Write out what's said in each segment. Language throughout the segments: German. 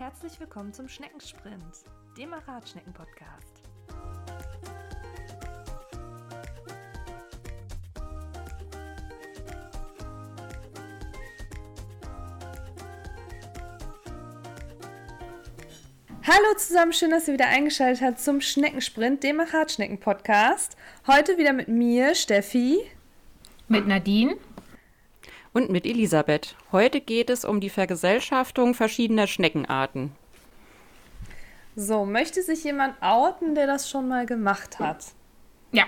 Herzlich willkommen zum Schneckensprint, dem Radschnecken-Podcast. Hallo zusammen, schön, dass ihr wieder eingeschaltet habt zum Schneckensprint, dem Radschnecken-Podcast. Heute wieder mit mir, Steffi. Mit Nadine und mit Elisabeth. Heute geht es um die Vergesellschaftung verschiedener Schneckenarten. So, möchte sich jemand outen, der das schon mal gemacht hat? Ja,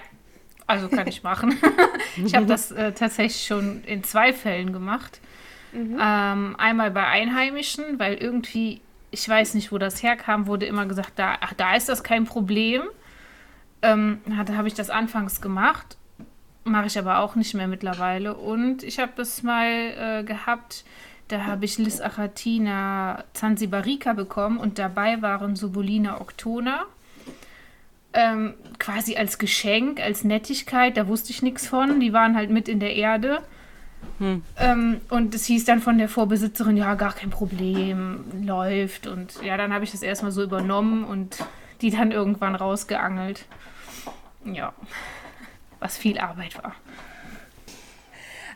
also kann ich machen. ich habe das äh, tatsächlich schon in zwei Fällen gemacht. Mhm. Ähm, einmal bei Einheimischen, weil irgendwie, ich weiß nicht, wo das herkam, wurde immer gesagt, da, ach, da ist das kein Problem. Ähm, da habe ich das anfangs gemacht Mache ich aber auch nicht mehr mittlerweile. Und ich habe es mal äh, gehabt, da habe ich Lis Achatina Zanzibarica bekommen und dabei waren Subulina Octona. Ähm, quasi als Geschenk, als Nettigkeit, da wusste ich nichts von. Die waren halt mit in der Erde. Hm. Ähm, und es hieß dann von der Vorbesitzerin, ja, gar kein Problem, läuft. Und ja, dann habe ich das erstmal so übernommen und die dann irgendwann rausgeangelt. Ja was viel Arbeit war.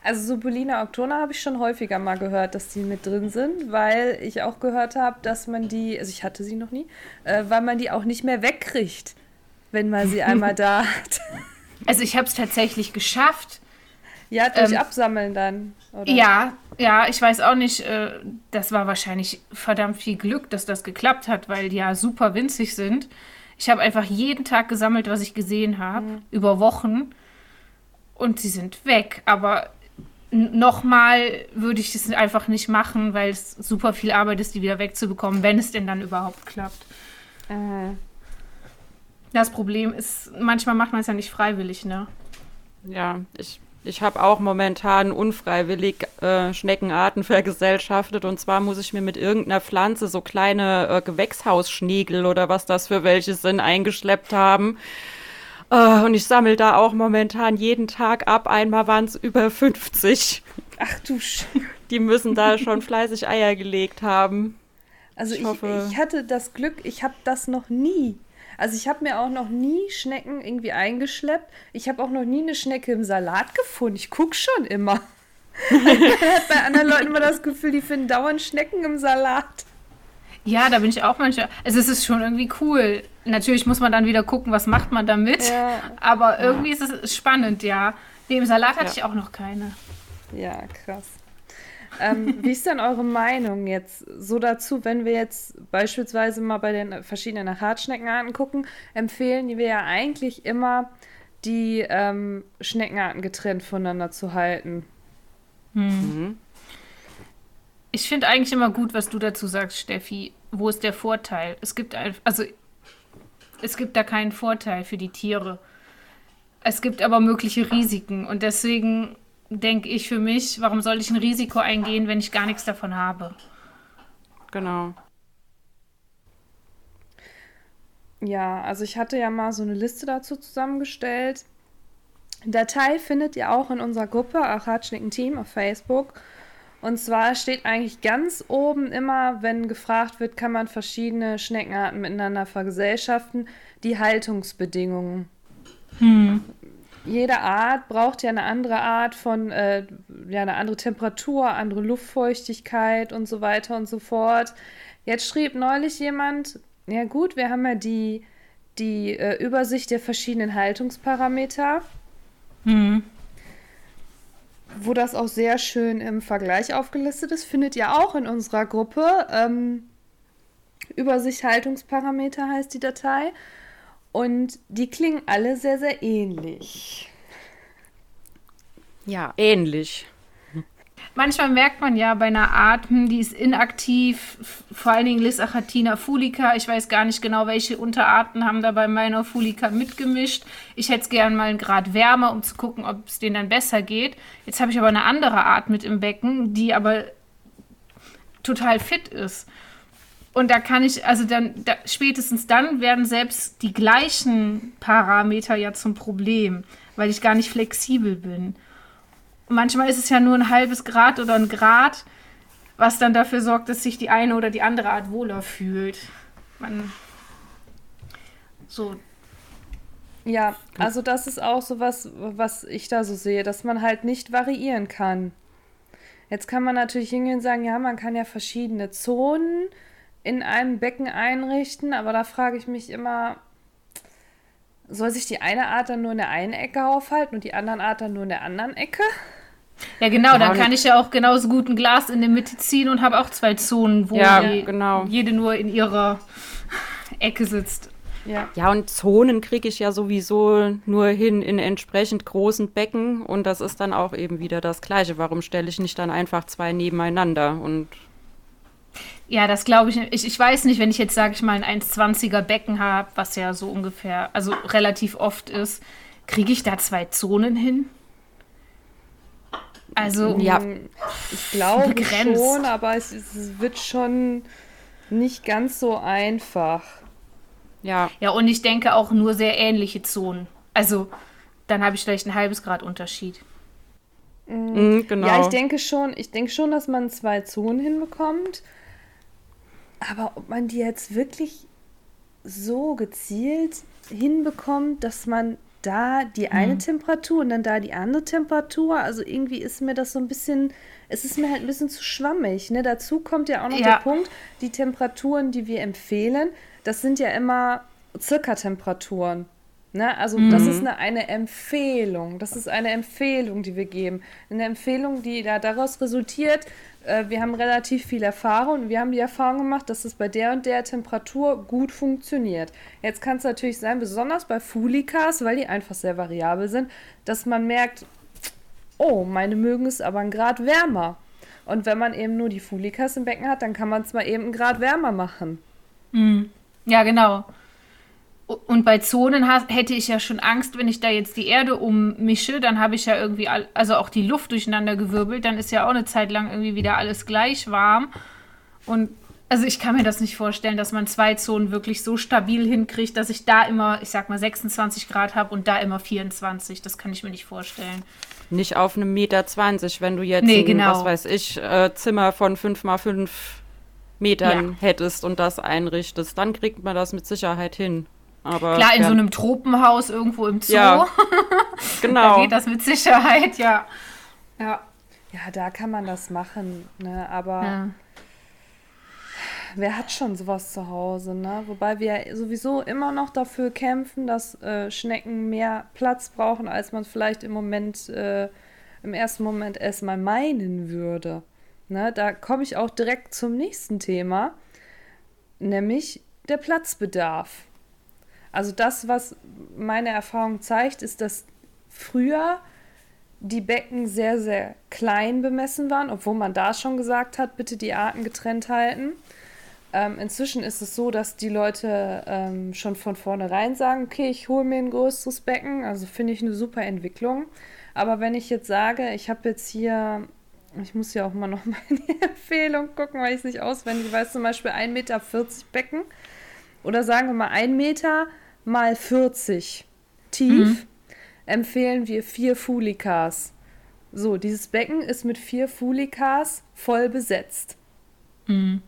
Also Subulina Octona habe ich schon häufiger mal gehört, dass die mit drin sind, weil ich auch gehört habe, dass man die, also ich hatte sie noch nie, äh, weil man die auch nicht mehr wegkriegt, wenn man sie einmal da hat. Also ich habe es tatsächlich geschafft. Ja, durch ähm, Absammeln dann. Oder? Ja, ja, ich weiß auch nicht, äh, das war wahrscheinlich verdammt viel Glück, dass das geklappt hat, weil die ja super winzig sind. Ich habe einfach jeden Tag gesammelt, was ich gesehen habe, mhm. über Wochen. Und sie sind weg. Aber nochmal würde ich es einfach nicht machen, weil es super viel Arbeit ist, die wieder wegzubekommen, wenn es denn dann überhaupt klappt. Äh. Das Problem ist, manchmal macht man es ja nicht freiwillig, ne? Ja, ich ich habe auch momentan unfreiwillig äh, Schneckenarten vergesellschaftet. Und zwar muss ich mir mit irgendeiner Pflanze so kleine äh, Gewächshausschnegel oder was das für welche sind eingeschleppt haben. Äh, und ich sammle da auch momentan jeden Tag ab. Einmal waren es über 50. Ach du Sch Die müssen da schon fleißig Eier gelegt haben. Also ich, ich, ich hatte das Glück, ich habe das noch nie also ich habe mir auch noch nie Schnecken irgendwie eingeschleppt. Ich habe auch noch nie eine Schnecke im Salat gefunden. Ich gucke schon immer. Man hat bei anderen Leuten immer das Gefühl, die finden dauernd Schnecken im Salat. Ja, da bin ich auch manchmal. Also es ist schon irgendwie cool. Natürlich muss man dann wieder gucken, was macht man damit. Ja. Aber irgendwie ja. ist es spannend, ja. Nee, im Salat hatte ja. ich auch noch keine. Ja, krass. Ähm, wie ist denn eure Meinung jetzt so dazu, wenn wir jetzt beispielsweise mal bei den verschiedenen Hartschneckenarten gucken, empfehlen wir ja eigentlich immer, die ähm, Schneckenarten getrennt voneinander zu halten. Hm. Mhm. Ich finde eigentlich immer gut, was du dazu sagst, Steffi. Wo ist der Vorteil? Es gibt ein, also es gibt da keinen Vorteil für die Tiere. Es gibt aber mögliche Risiken und deswegen denke ich für mich, warum soll ich ein Risiko eingehen, wenn ich gar nichts davon habe? Genau. Ja, also ich hatte ja mal so eine Liste dazu zusammengestellt. Datei findet ihr auch in unserer Gruppe Achatschnicken Team auf Facebook. Und zwar steht eigentlich ganz oben immer, wenn gefragt wird, kann man verschiedene Schneckenarten miteinander vergesellschaften, die Haltungsbedingungen. Hm jede Art braucht ja eine andere Art von, äh, ja, eine andere Temperatur, andere Luftfeuchtigkeit und so weiter und so fort. Jetzt schrieb neulich jemand, ja gut, wir haben ja die, die äh, Übersicht der verschiedenen Haltungsparameter. Mhm. Wo das auch sehr schön im Vergleich aufgelistet ist, findet ihr auch in unserer Gruppe. Ähm, Übersicht Haltungsparameter heißt die Datei. Und die klingen alle sehr, sehr ähnlich. Ja, ähnlich. Manchmal merkt man ja bei einer Art, hm, die ist inaktiv, vor allen Dingen Lysachatina fulica. Ich weiß gar nicht genau, welche Unterarten haben da bei meiner fulica mitgemischt. Ich hätte es gern mal einen Grad wärmer, um zu gucken, ob es denen dann besser geht. Jetzt habe ich aber eine andere Art mit im Becken, die aber total fit ist. Und da kann ich, also dann, da, spätestens dann werden selbst die gleichen Parameter ja zum Problem, weil ich gar nicht flexibel bin. manchmal ist es ja nur ein halbes Grad oder ein Grad. was dann dafür sorgt, dass sich die eine oder die andere Art wohler fühlt. Man so. Ja, also das ist auch so was, was ich da so sehe, dass man halt nicht variieren kann. Jetzt kann man natürlich hingehen und sagen, ja, man kann ja verschiedene Zonen in einem Becken einrichten, aber da frage ich mich immer, soll sich die eine Art dann nur in der einen Ecke aufhalten und die andere Art dann nur in der anderen Ecke? Ja, genau, ja, dann kann ich ja auch genauso gut ein Glas in der Mitte ziehen und habe auch zwei Zonen, wo ja, genau. jede nur in ihrer Ecke sitzt. Ja. ja, und Zonen kriege ich ja sowieso nur hin in entsprechend großen Becken und das ist dann auch eben wieder das Gleiche. Warum stelle ich nicht dann einfach zwei nebeneinander und ja, das glaube ich, ich. Ich weiß nicht, wenn ich jetzt, sage ich mal, ein 1,20er Becken habe, was ja so ungefähr, also relativ oft ist, kriege ich da zwei Zonen hin? Also, ja, ich glaube begrenzt. schon, aber es, es wird schon nicht ganz so einfach. Ja. Ja, und ich denke auch nur sehr ähnliche Zonen. Also, dann habe ich vielleicht ein halbes Grad Unterschied. Mhm, genau. Ja, ich denke schon, ich denke schon, dass man zwei Zonen hinbekommt. Aber ob man die jetzt wirklich so gezielt hinbekommt, dass man da die eine mhm. Temperatur und dann da die andere Temperatur, also irgendwie ist mir das so ein bisschen, es ist mir halt ein bisschen zu schwammig. Ne? Dazu kommt ja auch noch ja. der Punkt, die Temperaturen, die wir empfehlen, das sind ja immer Circa-Temperaturen. Ne? Also mhm. das ist eine, eine Empfehlung. Das ist eine Empfehlung, die wir geben. Eine Empfehlung, die da daraus resultiert, wir haben relativ viel Erfahrung und wir haben die Erfahrung gemacht, dass es bei der und der Temperatur gut funktioniert. Jetzt kann es natürlich sein, besonders bei Fulikas, weil die einfach sehr variabel sind, dass man merkt, oh, meine mögen es aber ein Grad wärmer. Und wenn man eben nur die Fulikas im Becken hat, dann kann man es mal eben ein Grad wärmer machen. Mhm. Ja, genau. Und bei Zonen hätte ich ja schon Angst, wenn ich da jetzt die Erde ummische, dann habe ich ja irgendwie, all, also auch die Luft durcheinander gewirbelt, dann ist ja auch eine Zeit lang irgendwie wieder alles gleich warm. Und also ich kann mir das nicht vorstellen, dass man zwei Zonen wirklich so stabil hinkriegt, dass ich da immer, ich sag mal, 26 Grad habe und da immer 24. Das kann ich mir nicht vorstellen. Nicht auf einem Meter 20, wenn du jetzt, nee, ein, genau. was weiß ich, äh, Zimmer von 5 mal 5 Metern ja. hättest und das einrichtest, dann kriegt man das mit Sicherheit hin. Aber, Klar, in ja. so einem Tropenhaus irgendwo im Zoo. Ja, genau. da geht das mit Sicherheit, ja. Ja. Ja, da kann man das machen, ne? Aber ja. wer hat schon sowas zu Hause, ne? Wobei wir sowieso immer noch dafür kämpfen, dass äh, Schnecken mehr Platz brauchen, als man vielleicht im Moment, äh, im ersten Moment erstmal meinen würde. Ne? Da komme ich auch direkt zum nächsten Thema, nämlich der Platzbedarf. Also das, was meine Erfahrung zeigt, ist, dass früher die Becken sehr, sehr klein bemessen waren, obwohl man da schon gesagt hat, bitte die Arten getrennt halten. Ähm, inzwischen ist es so, dass die Leute ähm, schon von vornherein sagen, okay, ich hole mir ein größeres Becken. Also finde ich eine super Entwicklung. Aber wenn ich jetzt sage, ich habe jetzt hier, ich muss ja auch mal noch mal in die Empfehlung gucken, weil ich es nicht auswendig weiß, zum Beispiel 1,40 Meter Becken. Oder sagen wir mal 1 Meter mal 40 tief mhm. empfehlen wir vier Fulikas. So, dieses Becken ist mit vier Fulikas voll besetzt. Mhm.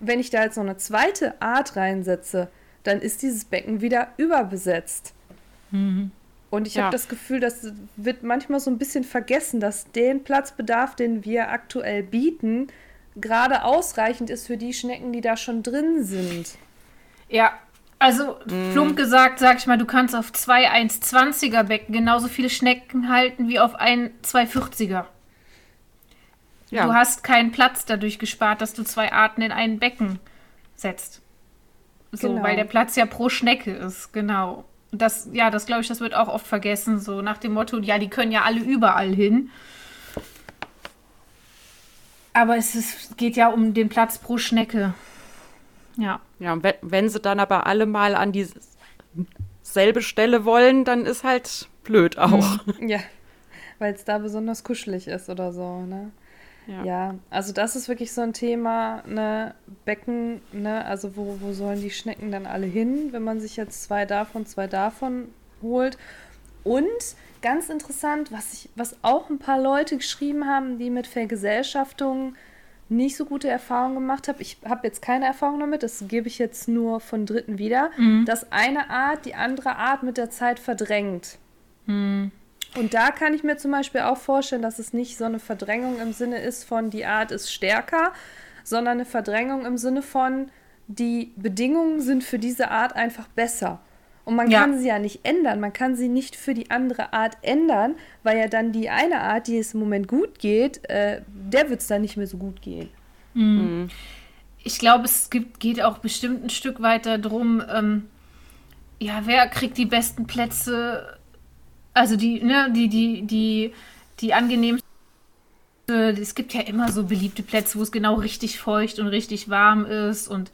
Wenn ich da jetzt noch eine zweite Art reinsetze, dann ist dieses Becken wieder überbesetzt. Mhm. Und ich ja. habe das Gefühl, das wird manchmal so ein bisschen vergessen, dass den Platzbedarf, den wir aktuell bieten, gerade ausreichend ist für die Schnecken, die da schon drin sind. Ja, also, mm. plump gesagt, sag ich mal, du kannst auf zwei 1,20er Becken genauso viele Schnecken halten wie auf ein 2,40er. Ja. Du hast keinen Platz dadurch gespart, dass du zwei Arten in ein Becken setzt. So, genau. weil der Platz ja pro Schnecke ist, genau. Das, ja, das glaube ich, das wird auch oft vergessen, so nach dem Motto, ja, die können ja alle überall hin. Aber es ist, geht ja um den Platz pro Schnecke. Ja. Ja, und wenn, wenn sie dann aber alle mal an dieselbe Stelle wollen, dann ist halt blöd auch. Mhm. Ja, weil es da besonders kuschelig ist oder so, ne? Ja. ja. also das ist wirklich so ein Thema, ne, Becken, ne, also wo, wo sollen die Schnecken dann alle hin, wenn man sich jetzt zwei davon, zwei davon holt. Und ganz interessant, was, ich, was auch ein paar Leute geschrieben haben, die mit Vergesellschaftung nicht so gute Erfahrungen gemacht habe, ich habe jetzt keine Erfahrung damit, das gebe ich jetzt nur von Dritten wieder, mhm. dass eine Art die andere Art mit der Zeit verdrängt. Mhm. Und da kann ich mir zum Beispiel auch vorstellen, dass es nicht so eine Verdrängung im Sinne ist von die Art ist stärker, sondern eine Verdrängung im Sinne von die Bedingungen sind für diese Art einfach besser. Und man ja. kann sie ja nicht ändern. Man kann sie nicht für die andere Art ändern, weil ja dann die eine Art, die es im Moment gut geht, äh, der wird es dann nicht mehr so gut gehen. Mhm. Ich glaube, es gibt, geht auch bestimmt ein Stück weiter drum, ähm, ja, wer kriegt die besten Plätze, also die, ne, die, die, die, die angenehmsten es gibt ja immer so beliebte Plätze, wo es genau richtig feucht und richtig warm ist und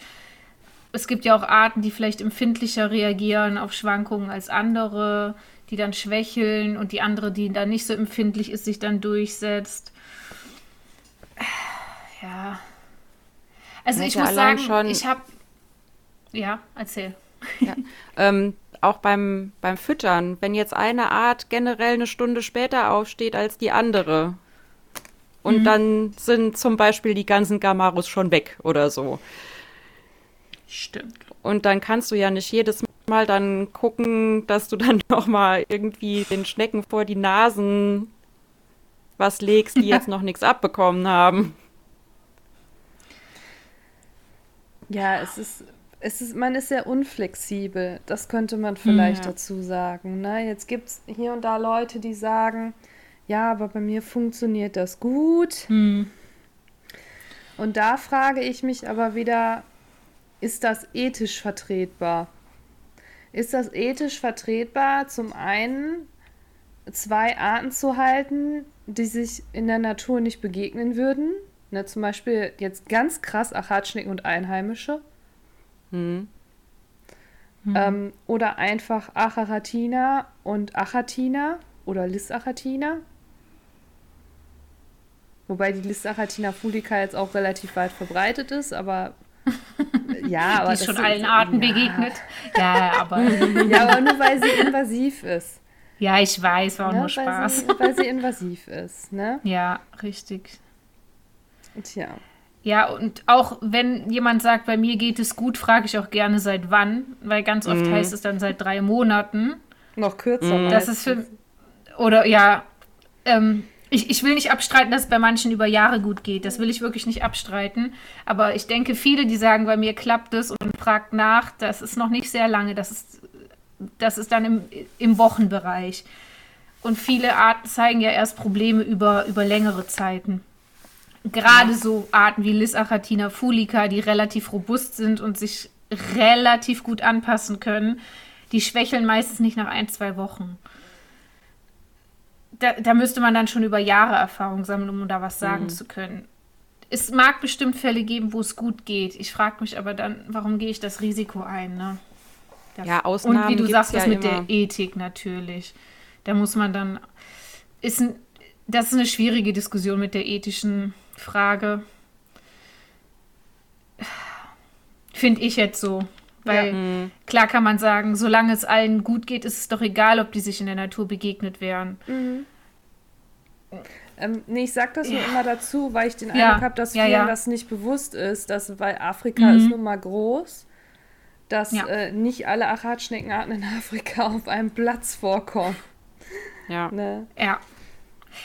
es gibt ja auch Arten, die vielleicht empfindlicher reagieren auf Schwankungen als andere, die dann schwächeln und die andere, die dann nicht so empfindlich ist, sich dann durchsetzt. Ja. Also ich muss sagen, schon... ich habe. Ja, erzähl. Ja. ähm, auch beim, beim Füttern, wenn jetzt eine Art generell eine Stunde später aufsteht als die andere. Und mhm. dann sind zum Beispiel die ganzen Gamarus schon weg oder so. Stimmt. Und dann kannst du ja nicht jedes Mal dann gucken, dass du dann noch mal irgendwie den Schnecken vor die Nasen was legst, die jetzt noch nichts abbekommen haben. Ja, es ist, es ist, man ist sehr unflexibel. Das könnte man vielleicht ja. dazu sagen. Ne? Jetzt gibt es hier und da Leute, die sagen, ja, aber bei mir funktioniert das gut. Hm. Und da frage ich mich aber wieder, ist das ethisch vertretbar? Ist das ethisch vertretbar, zum einen zwei Arten zu halten, die sich in der Natur nicht begegnen würden? Ne, zum Beispiel jetzt ganz krass Achatschnecken und Einheimische. Hm. Hm. Ähm, oder einfach Acharatina und Achatina oder Lisachatina. Wobei die Lisachatina fulica jetzt auch relativ weit verbreitet ist, aber ja, aber. Die ist schon allen Arten ja. begegnet. Ja, aber. ja, aber nur weil sie invasiv ist. Ja, ich weiß, war auch ne? nur Spaß. Weil sie, weil sie invasiv ist, ne? Ja, richtig. Tja. Ja, und auch wenn jemand sagt, bei mir geht es gut, frage ich auch gerne seit wann, weil ganz oft mm. heißt es dann seit drei Monaten. Noch kürzer. Mm. Das ist für. Oder ja, ähm, ich, ich will nicht abstreiten, dass es bei manchen über Jahre gut geht. Das will ich wirklich nicht abstreiten. Aber ich denke, viele, die sagen, bei mir klappt es und fragt nach, das ist noch nicht sehr lange. Das ist, das ist dann im, im Wochenbereich. Und viele Arten zeigen ja erst Probleme über, über längere Zeiten. Gerade ja. so Arten wie Lysachatina fulica, die relativ robust sind und sich relativ gut anpassen können, die schwächeln meistens nicht nach ein, zwei Wochen da, da, müsste man dann schon über Jahre Erfahrung sammeln, um da was sagen mhm. zu können. Es mag bestimmt Fälle geben, wo es gut geht. Ich frage mich aber dann, warum gehe ich das Risiko ein? Ne? Das, ja, Ausnahmen Und wie du sagst, das ja mit immer. der Ethik natürlich. Da muss man dann. Ist ein, das ist eine schwierige Diskussion mit der ethischen Frage. Finde ich jetzt so. Weil ja. Mhm. klar kann man sagen, solange es allen gut geht, ist es doch egal, ob die sich in der Natur begegnet wären. Mhm. Ähm, nee, ich sag das ja. nur immer dazu, weil ich den ja. Eindruck habe, dass vielen ja, das nicht bewusst ist, dass, weil Afrika mhm. ist nun mal groß, dass äh, nicht alle Achatschneckenarten in Afrika auf einem Platz vorkommen. Ja. Ne? Ja.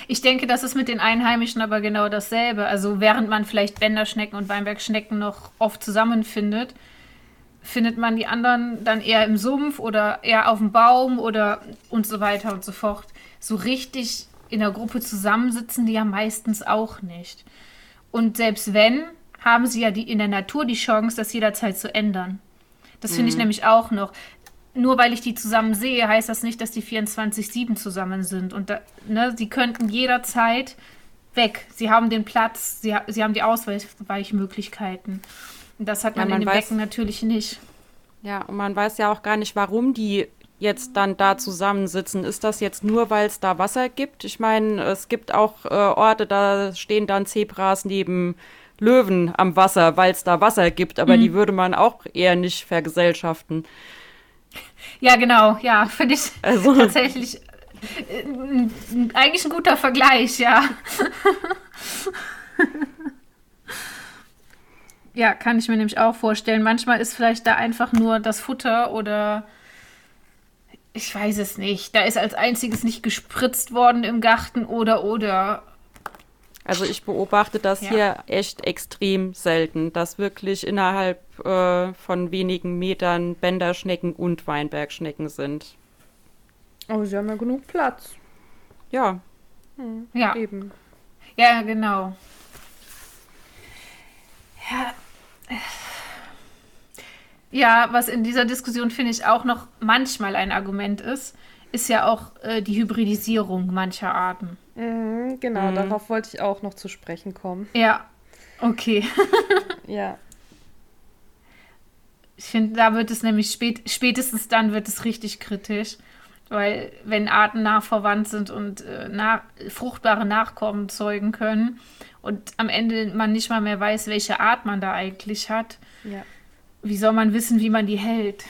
Ich denke, das ist mit den Einheimischen aber genau dasselbe. Also während man vielleicht Bänderschnecken und Weinbergschnecken noch oft zusammenfindet, findet man die anderen dann eher im Sumpf oder eher auf dem Baum oder und so weiter und so fort. So richtig in der Gruppe zusammensitzen die ja meistens auch nicht. Und selbst wenn, haben sie ja die, in der Natur die Chance, das jederzeit zu ändern. Das finde mhm. ich nämlich auch noch. Nur weil ich die zusammen sehe, heißt das nicht, dass die 24-7 zusammen sind. Und da, ne, sie könnten jederzeit weg. Sie haben den Platz, sie, sie haben die Ausweichmöglichkeiten. Das hat man, ja, man in dem weiß, Becken natürlich nicht. Ja, und man weiß ja auch gar nicht, warum die jetzt dann da zusammensitzen. Ist das jetzt nur, weil es da Wasser gibt? Ich meine, es gibt auch äh, Orte, da stehen dann Zebras neben Löwen am Wasser, weil es da Wasser gibt, aber mhm. die würde man auch eher nicht vergesellschaften. Ja, genau, ja, finde ich also. tatsächlich äh, eigentlich ein guter Vergleich, ja. Ja, kann ich mir nämlich auch vorstellen. Manchmal ist vielleicht da einfach nur das Futter oder ich weiß es nicht. Da ist als einziges nicht gespritzt worden im Garten oder oder. Also ich beobachte das ja. hier echt extrem selten, dass wirklich innerhalb äh, von wenigen Metern Bänderschnecken und Weinbergschnecken sind. Aber sie haben ja genug Platz. Ja. Hm, ja. Eben. Ja, genau. Ja. Ja, was in dieser Diskussion finde ich auch noch manchmal ein Argument ist, ist ja auch äh, die Hybridisierung mancher Arten. Mhm, genau, mhm. darauf wollte ich auch noch zu sprechen kommen. Ja, okay. ja. Ich finde, da wird es nämlich spät, spätestens dann wird es richtig kritisch, weil wenn Arten nah verwandt sind und äh, nach, fruchtbare Nachkommen zeugen können und am Ende man nicht mal mehr weiß, welche Art man da eigentlich hat, ja. Wie soll man wissen, wie man die hält?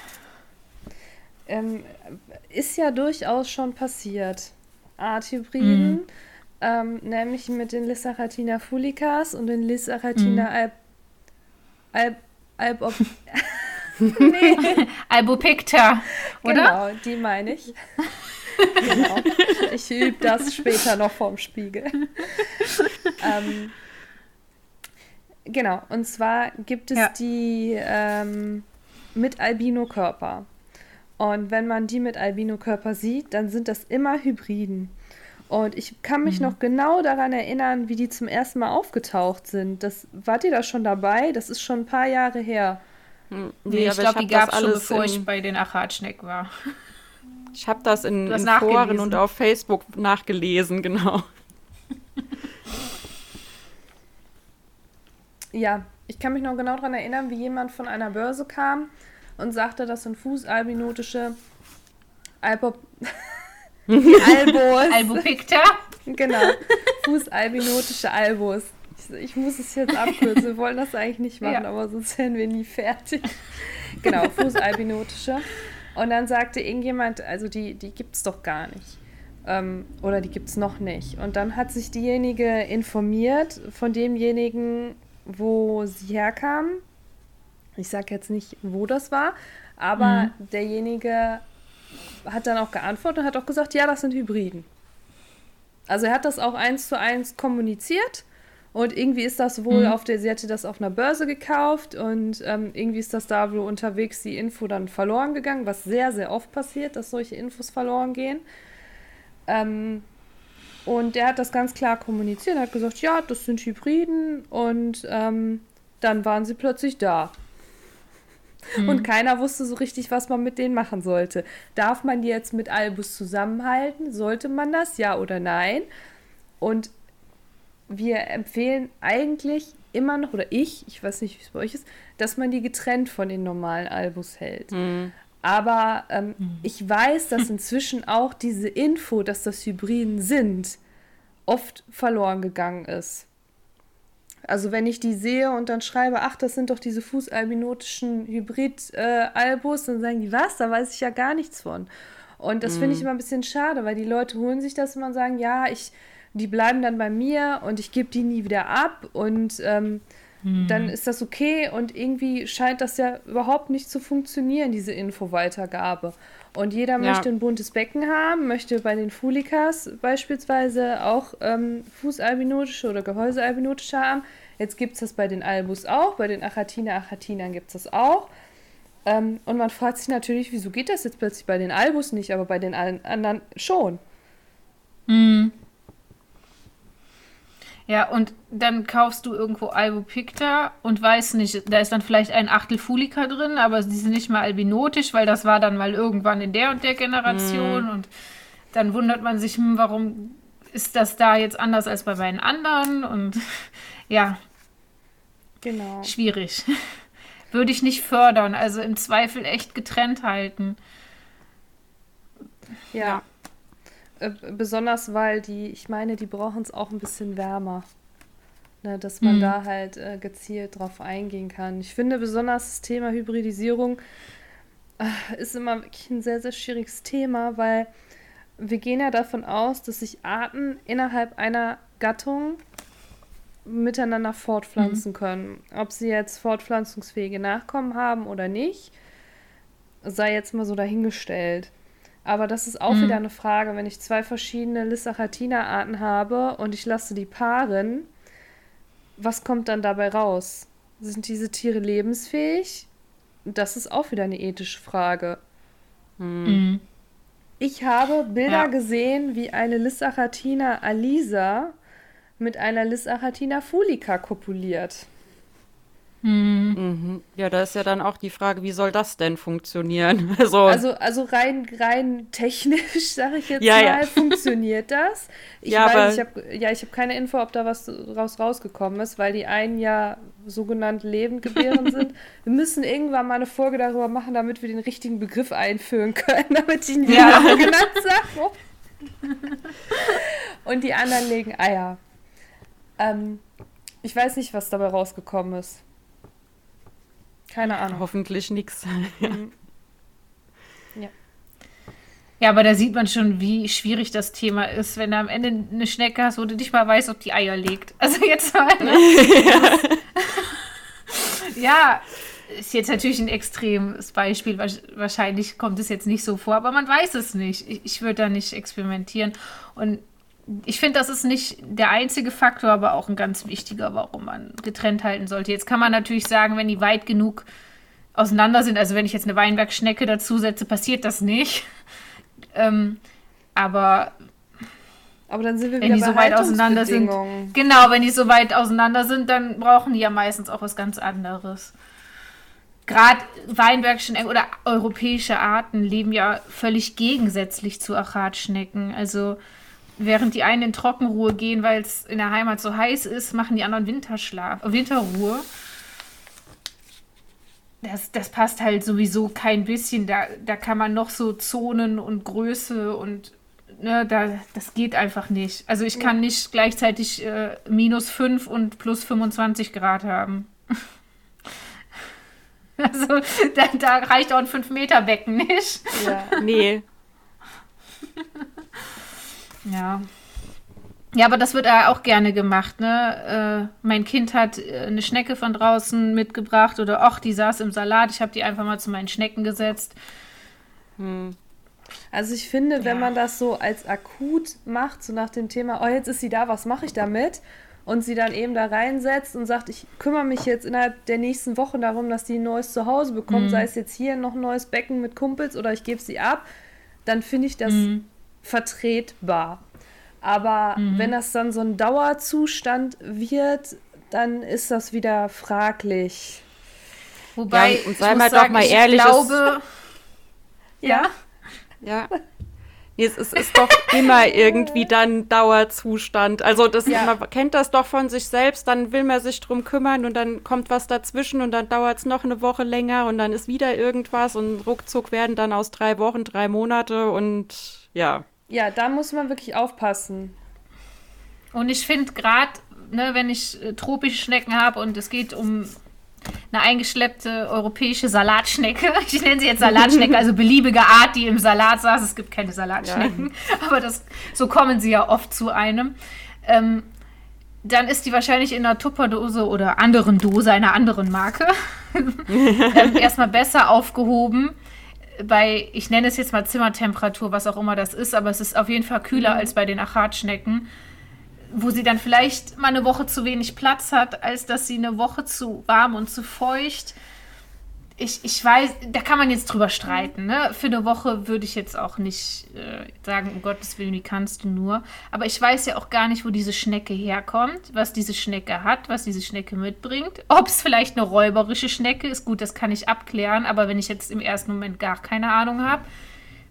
Ähm, ist ja durchaus schon passiert. Arthybriden, mhm. ähm, nämlich mit den Lissaratina fulicas und den Lissaratina mhm. alb, alb, alb, nee. Albopicta, oder? Genau, die meine ich. genau. Ich übe das später noch vorm Spiegel. ähm, genau, und zwar gibt es ja. die ähm, mit Albino-Körper. Und wenn man die mit Albino-Körper sieht, dann sind das immer Hybriden. Und ich kann mich mhm. noch genau daran erinnern, wie die zum ersten Mal aufgetaucht sind. Das, wart ihr da schon dabei? Das ist schon ein paar Jahre her. Hm, nee, ich glaube, die gab es schon, bevor ich bei den Achatschneck war. Ich habe das in, in Foren und auf Facebook nachgelesen, genau. Ja, ich kann mich noch genau daran erinnern, wie jemand von einer Börse kam und sagte, das sind fußalbinotische Albo Albos. Albopicta. genau, fußalbinotische Albos. Ich, ich, muss es jetzt abkürzen. Wir wollen das eigentlich nicht machen, ja. aber sonst wären wir nie fertig. Genau, fußalbinotische. Und dann sagte irgendjemand, also die, die gibt es doch gar nicht. Ähm, oder die gibt es noch nicht. Und dann hat sich diejenige informiert von demjenigen, wo sie herkam ich sage jetzt nicht, wo das war, aber mhm. derjenige hat dann auch geantwortet und hat auch gesagt, ja, das sind Hybriden. Also er hat das auch eins zu eins kommuniziert und irgendwie ist das wohl mhm. auf der, sie hatte das auf einer Börse gekauft und ähm, irgendwie ist das da wohl unterwegs die Info dann verloren gegangen, was sehr, sehr oft passiert, dass solche Infos verloren gehen. Ähm, und der hat das ganz klar kommuniziert, hat gesagt, ja, das sind Hybriden und ähm, dann waren sie plötzlich da. Mhm. Und keiner wusste so richtig, was man mit denen machen sollte. Darf man die jetzt mit Albus zusammenhalten? Sollte man das? Ja oder nein? Und wir empfehlen eigentlich immer noch, oder ich, ich weiß nicht, wie es bei euch ist, dass man die getrennt von den normalen Albus hält. Mhm. Aber ähm, mhm. ich weiß, dass inzwischen auch diese Info, dass das Hybriden sind, oft verloren gegangen ist. Also wenn ich die sehe und dann schreibe, ach, das sind doch diese fußalbinotischen Hybrid-Albus, dann sagen die, was? Da weiß ich ja gar nichts von. Und das mm. finde ich mhm. immer ein bisschen schade, weil die Leute holen sich das immer und sagen, ja, ich, die bleiben dann bei mir und ich gebe die nie wieder ab und ähm, dann ist das okay und irgendwie scheint das ja überhaupt nicht zu funktionieren, diese Infoweitergabe. Und jeder ja. möchte ein buntes Becken haben, möchte bei den Fulikas beispielsweise auch ähm, Fußalbinotische oder Gehäusealbinotische haben. Jetzt gibt es das bei den Albus auch, bei den Achatina Achatinern gibt es das auch. Ähm, und man fragt sich natürlich, wieso geht das jetzt plötzlich bei den Albus nicht, aber bei den anderen schon. Mhm. Ja, und dann kaufst du irgendwo Albopicta und weißt nicht, da ist dann vielleicht ein Achtel Fulica drin, aber die sind nicht mal albinotisch, weil das war dann mal irgendwann in der und der Generation mm. und dann wundert man sich, hm, warum ist das da jetzt anders als bei meinen anderen und ja. Genau. Schwierig. Würde ich nicht fördern, also im Zweifel echt getrennt halten. ja. ja. Äh, besonders weil die, ich meine, die brauchen es auch ein bisschen wärmer. Ne, dass man mhm. da halt äh, gezielt drauf eingehen kann. Ich finde besonders das Thema Hybridisierung äh, ist immer wirklich ein sehr, sehr schwieriges Thema, weil wir gehen ja davon aus, dass sich Arten innerhalb einer Gattung miteinander fortpflanzen mhm. können. Ob sie jetzt fortpflanzungsfähige Nachkommen haben oder nicht, sei jetzt mal so dahingestellt. Aber das ist auch mhm. wieder eine Frage, wenn ich zwei verschiedene Lissachatina-Arten habe und ich lasse die paaren, was kommt dann dabei raus? Sind diese Tiere lebensfähig? Das ist auch wieder eine ethische Frage. Mhm. Ich habe Bilder ja. gesehen, wie eine Lissachatina alisa mit einer Lissachatina fulica kopuliert. Hm. Mhm. Ja, da ist ja dann auch die Frage, wie soll das denn funktionieren? Also, also, also rein, rein technisch, sage ich jetzt ja, mal, ja. funktioniert das. Ich ja, weiß, ich habe ja, ich keine Info, ob da was raus rausgekommen ist, weil die einen ja sogenannt lebend gebären sind. Wir müssen irgendwann mal eine Folge darüber machen, damit wir den richtigen Begriff einführen können, damit ich nicht ja. genannt sage. Und die anderen legen Eier. Ähm, ich weiß nicht, was dabei rausgekommen ist. Keine Ahnung. Hoffentlich nichts. Mhm. Ja. Ja, aber da sieht man schon, wie schwierig das Thema ist, wenn du am Ende eine Schnecke hast, wo du nicht mal weißt, ob die Eier legt. Also jetzt mal. Ne? ja. ja, ist jetzt natürlich ein extremes Beispiel. Wahrscheinlich kommt es jetzt nicht so vor, aber man weiß es nicht. Ich, ich würde da nicht experimentieren. Und ich finde, das ist nicht der einzige Faktor, aber auch ein ganz wichtiger, warum man getrennt halten sollte. Jetzt kann man natürlich sagen, wenn die weit genug auseinander sind, also wenn ich jetzt eine Weinbergschnecke dazusetze, passiert das nicht. ähm, aber aber dann sind wir wenn die so weit auseinander sind. Genau, wenn die so weit auseinander sind, dann brauchen die ja meistens auch was ganz anderes. Gerade Weinbergschnecken oder europäische Arten leben ja völlig gegensätzlich zu Achatschnecken. Also während die einen in Trockenruhe gehen, weil es in der Heimat so heiß ist, machen die anderen Winterschlaf, Winterruhe. Das, das passt halt sowieso kein bisschen. Da, da kann man noch so Zonen und Größe und ne, da, das geht einfach nicht. Also ich kann nicht gleichzeitig äh, minus 5 und plus 25 Grad haben. also da, da reicht auch ein 5-Meter-Becken nicht. Ja. Nee. Ja. Ja, aber das wird auch gerne gemacht, ne? Äh, mein Kind hat äh, eine Schnecke von draußen mitgebracht oder ach, die saß im Salat, ich habe die einfach mal zu meinen Schnecken gesetzt. Hm. Also ich finde, ja. wenn man das so als akut macht, so nach dem Thema, oh, jetzt ist sie da, was mache ich damit? Und sie dann eben da reinsetzt und sagt, ich kümmere mich jetzt innerhalb der nächsten Wochen darum, dass die ein neues Zuhause bekommt, mhm. sei es jetzt hier noch ein neues Becken mit Kumpels oder ich gebe sie ab, dann finde ich das mhm vertretbar. Aber mhm. wenn das dann so ein Dauerzustand wird, dann ist das wieder fraglich. Wobei, ja, und sei mal sagen, doch mal ehrlich, glaube, ja. Ja. Es ist, ist doch immer irgendwie dann Dauerzustand. Also das, ja. man kennt das doch von sich selbst, dann will man sich drum kümmern und dann kommt was dazwischen und dann dauert es noch eine Woche länger und dann ist wieder irgendwas und ruckzuck werden dann aus drei Wochen drei Monate und ja. Ja, da muss man wirklich aufpassen. Und ich finde gerade, ne, wenn ich äh, tropische Schnecken habe und es geht um eine eingeschleppte europäische Salatschnecke. Ich nenne sie jetzt Salatschnecke, also beliebige Art, die im Salat saß. Es gibt keine Salatschnecken, ja. aber das, so kommen sie ja oft zu einem. Ähm, dann ist die wahrscheinlich in einer Tupperdose oder anderen Dose einer anderen Marke ähm, erstmal besser aufgehoben bei, ich nenne es jetzt mal Zimmertemperatur, was auch immer das ist, aber es ist auf jeden Fall kühler mhm. als bei den Achatschnecken, wo sie dann vielleicht mal eine Woche zu wenig Platz hat, als dass sie eine Woche zu warm und zu feucht ich, ich weiß, da kann man jetzt drüber streiten. Ne? Für eine Woche würde ich jetzt auch nicht äh, sagen, um Gottes Willen, wie kannst du nur. Aber ich weiß ja auch gar nicht, wo diese Schnecke herkommt, was diese Schnecke hat, was diese Schnecke mitbringt. Ob es vielleicht eine räuberische Schnecke ist, gut, das kann ich abklären. Aber wenn ich jetzt im ersten Moment gar keine Ahnung habe,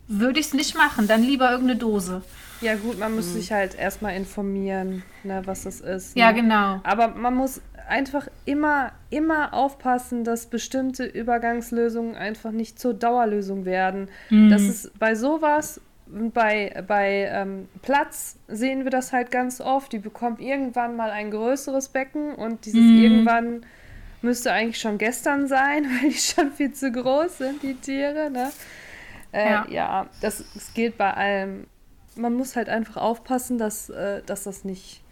würde ich es nicht machen. Dann lieber irgendeine Dose. Ja, gut, man muss hm. sich halt erstmal informieren, ne, was das ist. Ne? Ja, genau. Aber man muss einfach immer, immer aufpassen, dass bestimmte Übergangslösungen einfach nicht zur Dauerlösung werden. Mhm. Das ist bei sowas, bei, bei ähm, Platz sehen wir das halt ganz oft. Die bekommt irgendwann mal ein größeres Becken und dieses mhm. irgendwann müsste eigentlich schon gestern sein, weil die schon viel zu groß sind, die Tiere. Ne? Äh, ja. ja, das, das gilt bei allem. Man muss halt einfach aufpassen, dass, äh, dass das nicht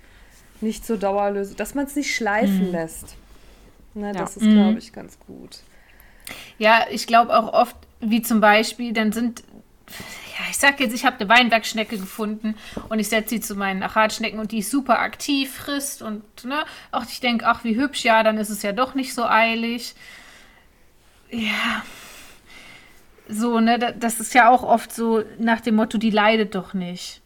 nicht so Dauerlösung, dass man es nicht schleifen mhm. lässt. Ne, ja. Das ist, mhm. glaube ich, ganz gut. Ja, ich glaube auch oft, wie zum Beispiel, dann sind, ja, ich sag jetzt, ich habe eine Weinbergschnecke gefunden und ich setze sie zu meinen Achatschnecken und die ist super aktiv, frisst und, ne, auch ich denke, ach, wie hübsch, ja, dann ist es ja doch nicht so eilig. Ja, so, ne, das ist ja auch oft so nach dem Motto, die leidet doch nicht.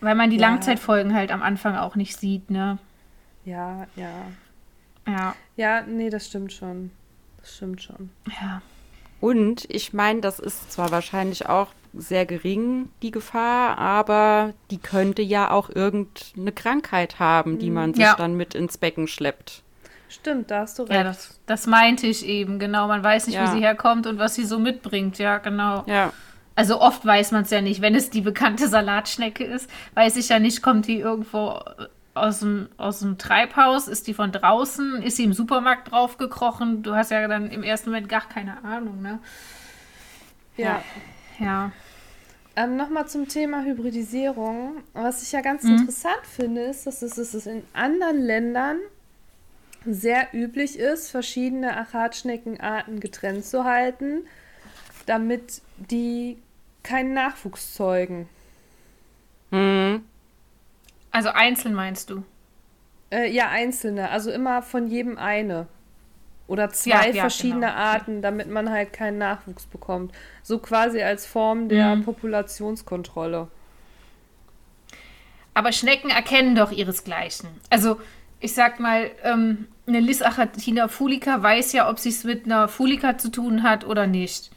Weil man die ja. Langzeitfolgen halt am Anfang auch nicht sieht, ne? Ja, ja. Ja. Ja, nee, das stimmt schon. Das stimmt schon. Ja. Und ich meine, das ist zwar wahrscheinlich auch sehr gering, die Gefahr, aber die könnte ja auch irgendeine Krankheit haben, die man sich ja. dann mit ins Becken schleppt. Stimmt, da hast du recht. Ja, das, das meinte ich eben, genau. Man weiß nicht, ja. wo sie herkommt und was sie so mitbringt, ja, genau. Ja. Also oft weiß man es ja nicht. Wenn es die bekannte Salatschnecke ist, weiß ich ja nicht, kommt die irgendwo aus dem, aus dem Treibhaus? Ist die von draußen? Ist sie im Supermarkt draufgekrochen? Du hast ja dann im ersten Moment gar keine Ahnung, ne? Ja. Ja. Ähm, Nochmal zum Thema Hybridisierung. Was ich ja ganz mhm. interessant finde, ist, dass es, dass es in anderen Ländern sehr üblich ist, verschiedene Achatschneckenarten getrennt zu halten, damit die keinen Nachwuchs zeugen. Mhm. Also einzeln meinst du? Äh, ja, einzelne. Also immer von jedem eine. Oder zwei ja, ja, verschiedene genau. Arten, damit man halt keinen Nachwuchs bekommt. So quasi als Form der mhm. Populationskontrolle. Aber Schnecken erkennen doch ihresgleichen. Also, ich sag mal, ähm, eine Lysachatina fulica weiß ja, ob sie es mit einer Fulica zu tun hat oder nicht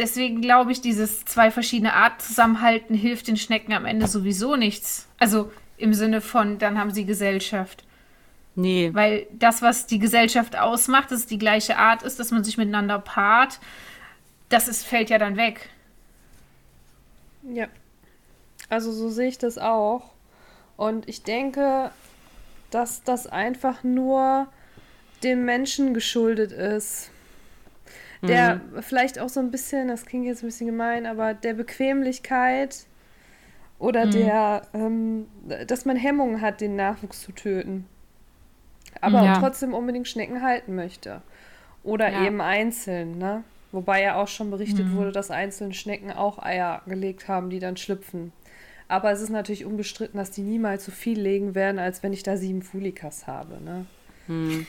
deswegen glaube ich, dieses zwei verschiedene Art zusammenhalten hilft den Schnecken am Ende sowieso nichts. Also im Sinne von, dann haben sie Gesellschaft. Nee. Weil das, was die Gesellschaft ausmacht, dass es die gleiche Art ist, dass man sich miteinander paart, das ist, fällt ja dann weg. Ja. Also so sehe ich das auch. Und ich denke, dass das einfach nur dem Menschen geschuldet ist der mhm. vielleicht auch so ein bisschen, das klingt jetzt ein bisschen gemein, aber der Bequemlichkeit oder mhm. der, ähm, dass man Hemmungen hat, den Nachwuchs zu töten. Aber ja. trotzdem unbedingt Schnecken halten möchte. Oder ja. eben einzeln, ne? Wobei ja auch schon berichtet mhm. wurde, dass einzelne Schnecken auch Eier gelegt haben, die dann schlüpfen. Aber es ist natürlich unbestritten, dass die niemals so viel legen werden, als wenn ich da sieben Fulikas habe, ne? Mhm.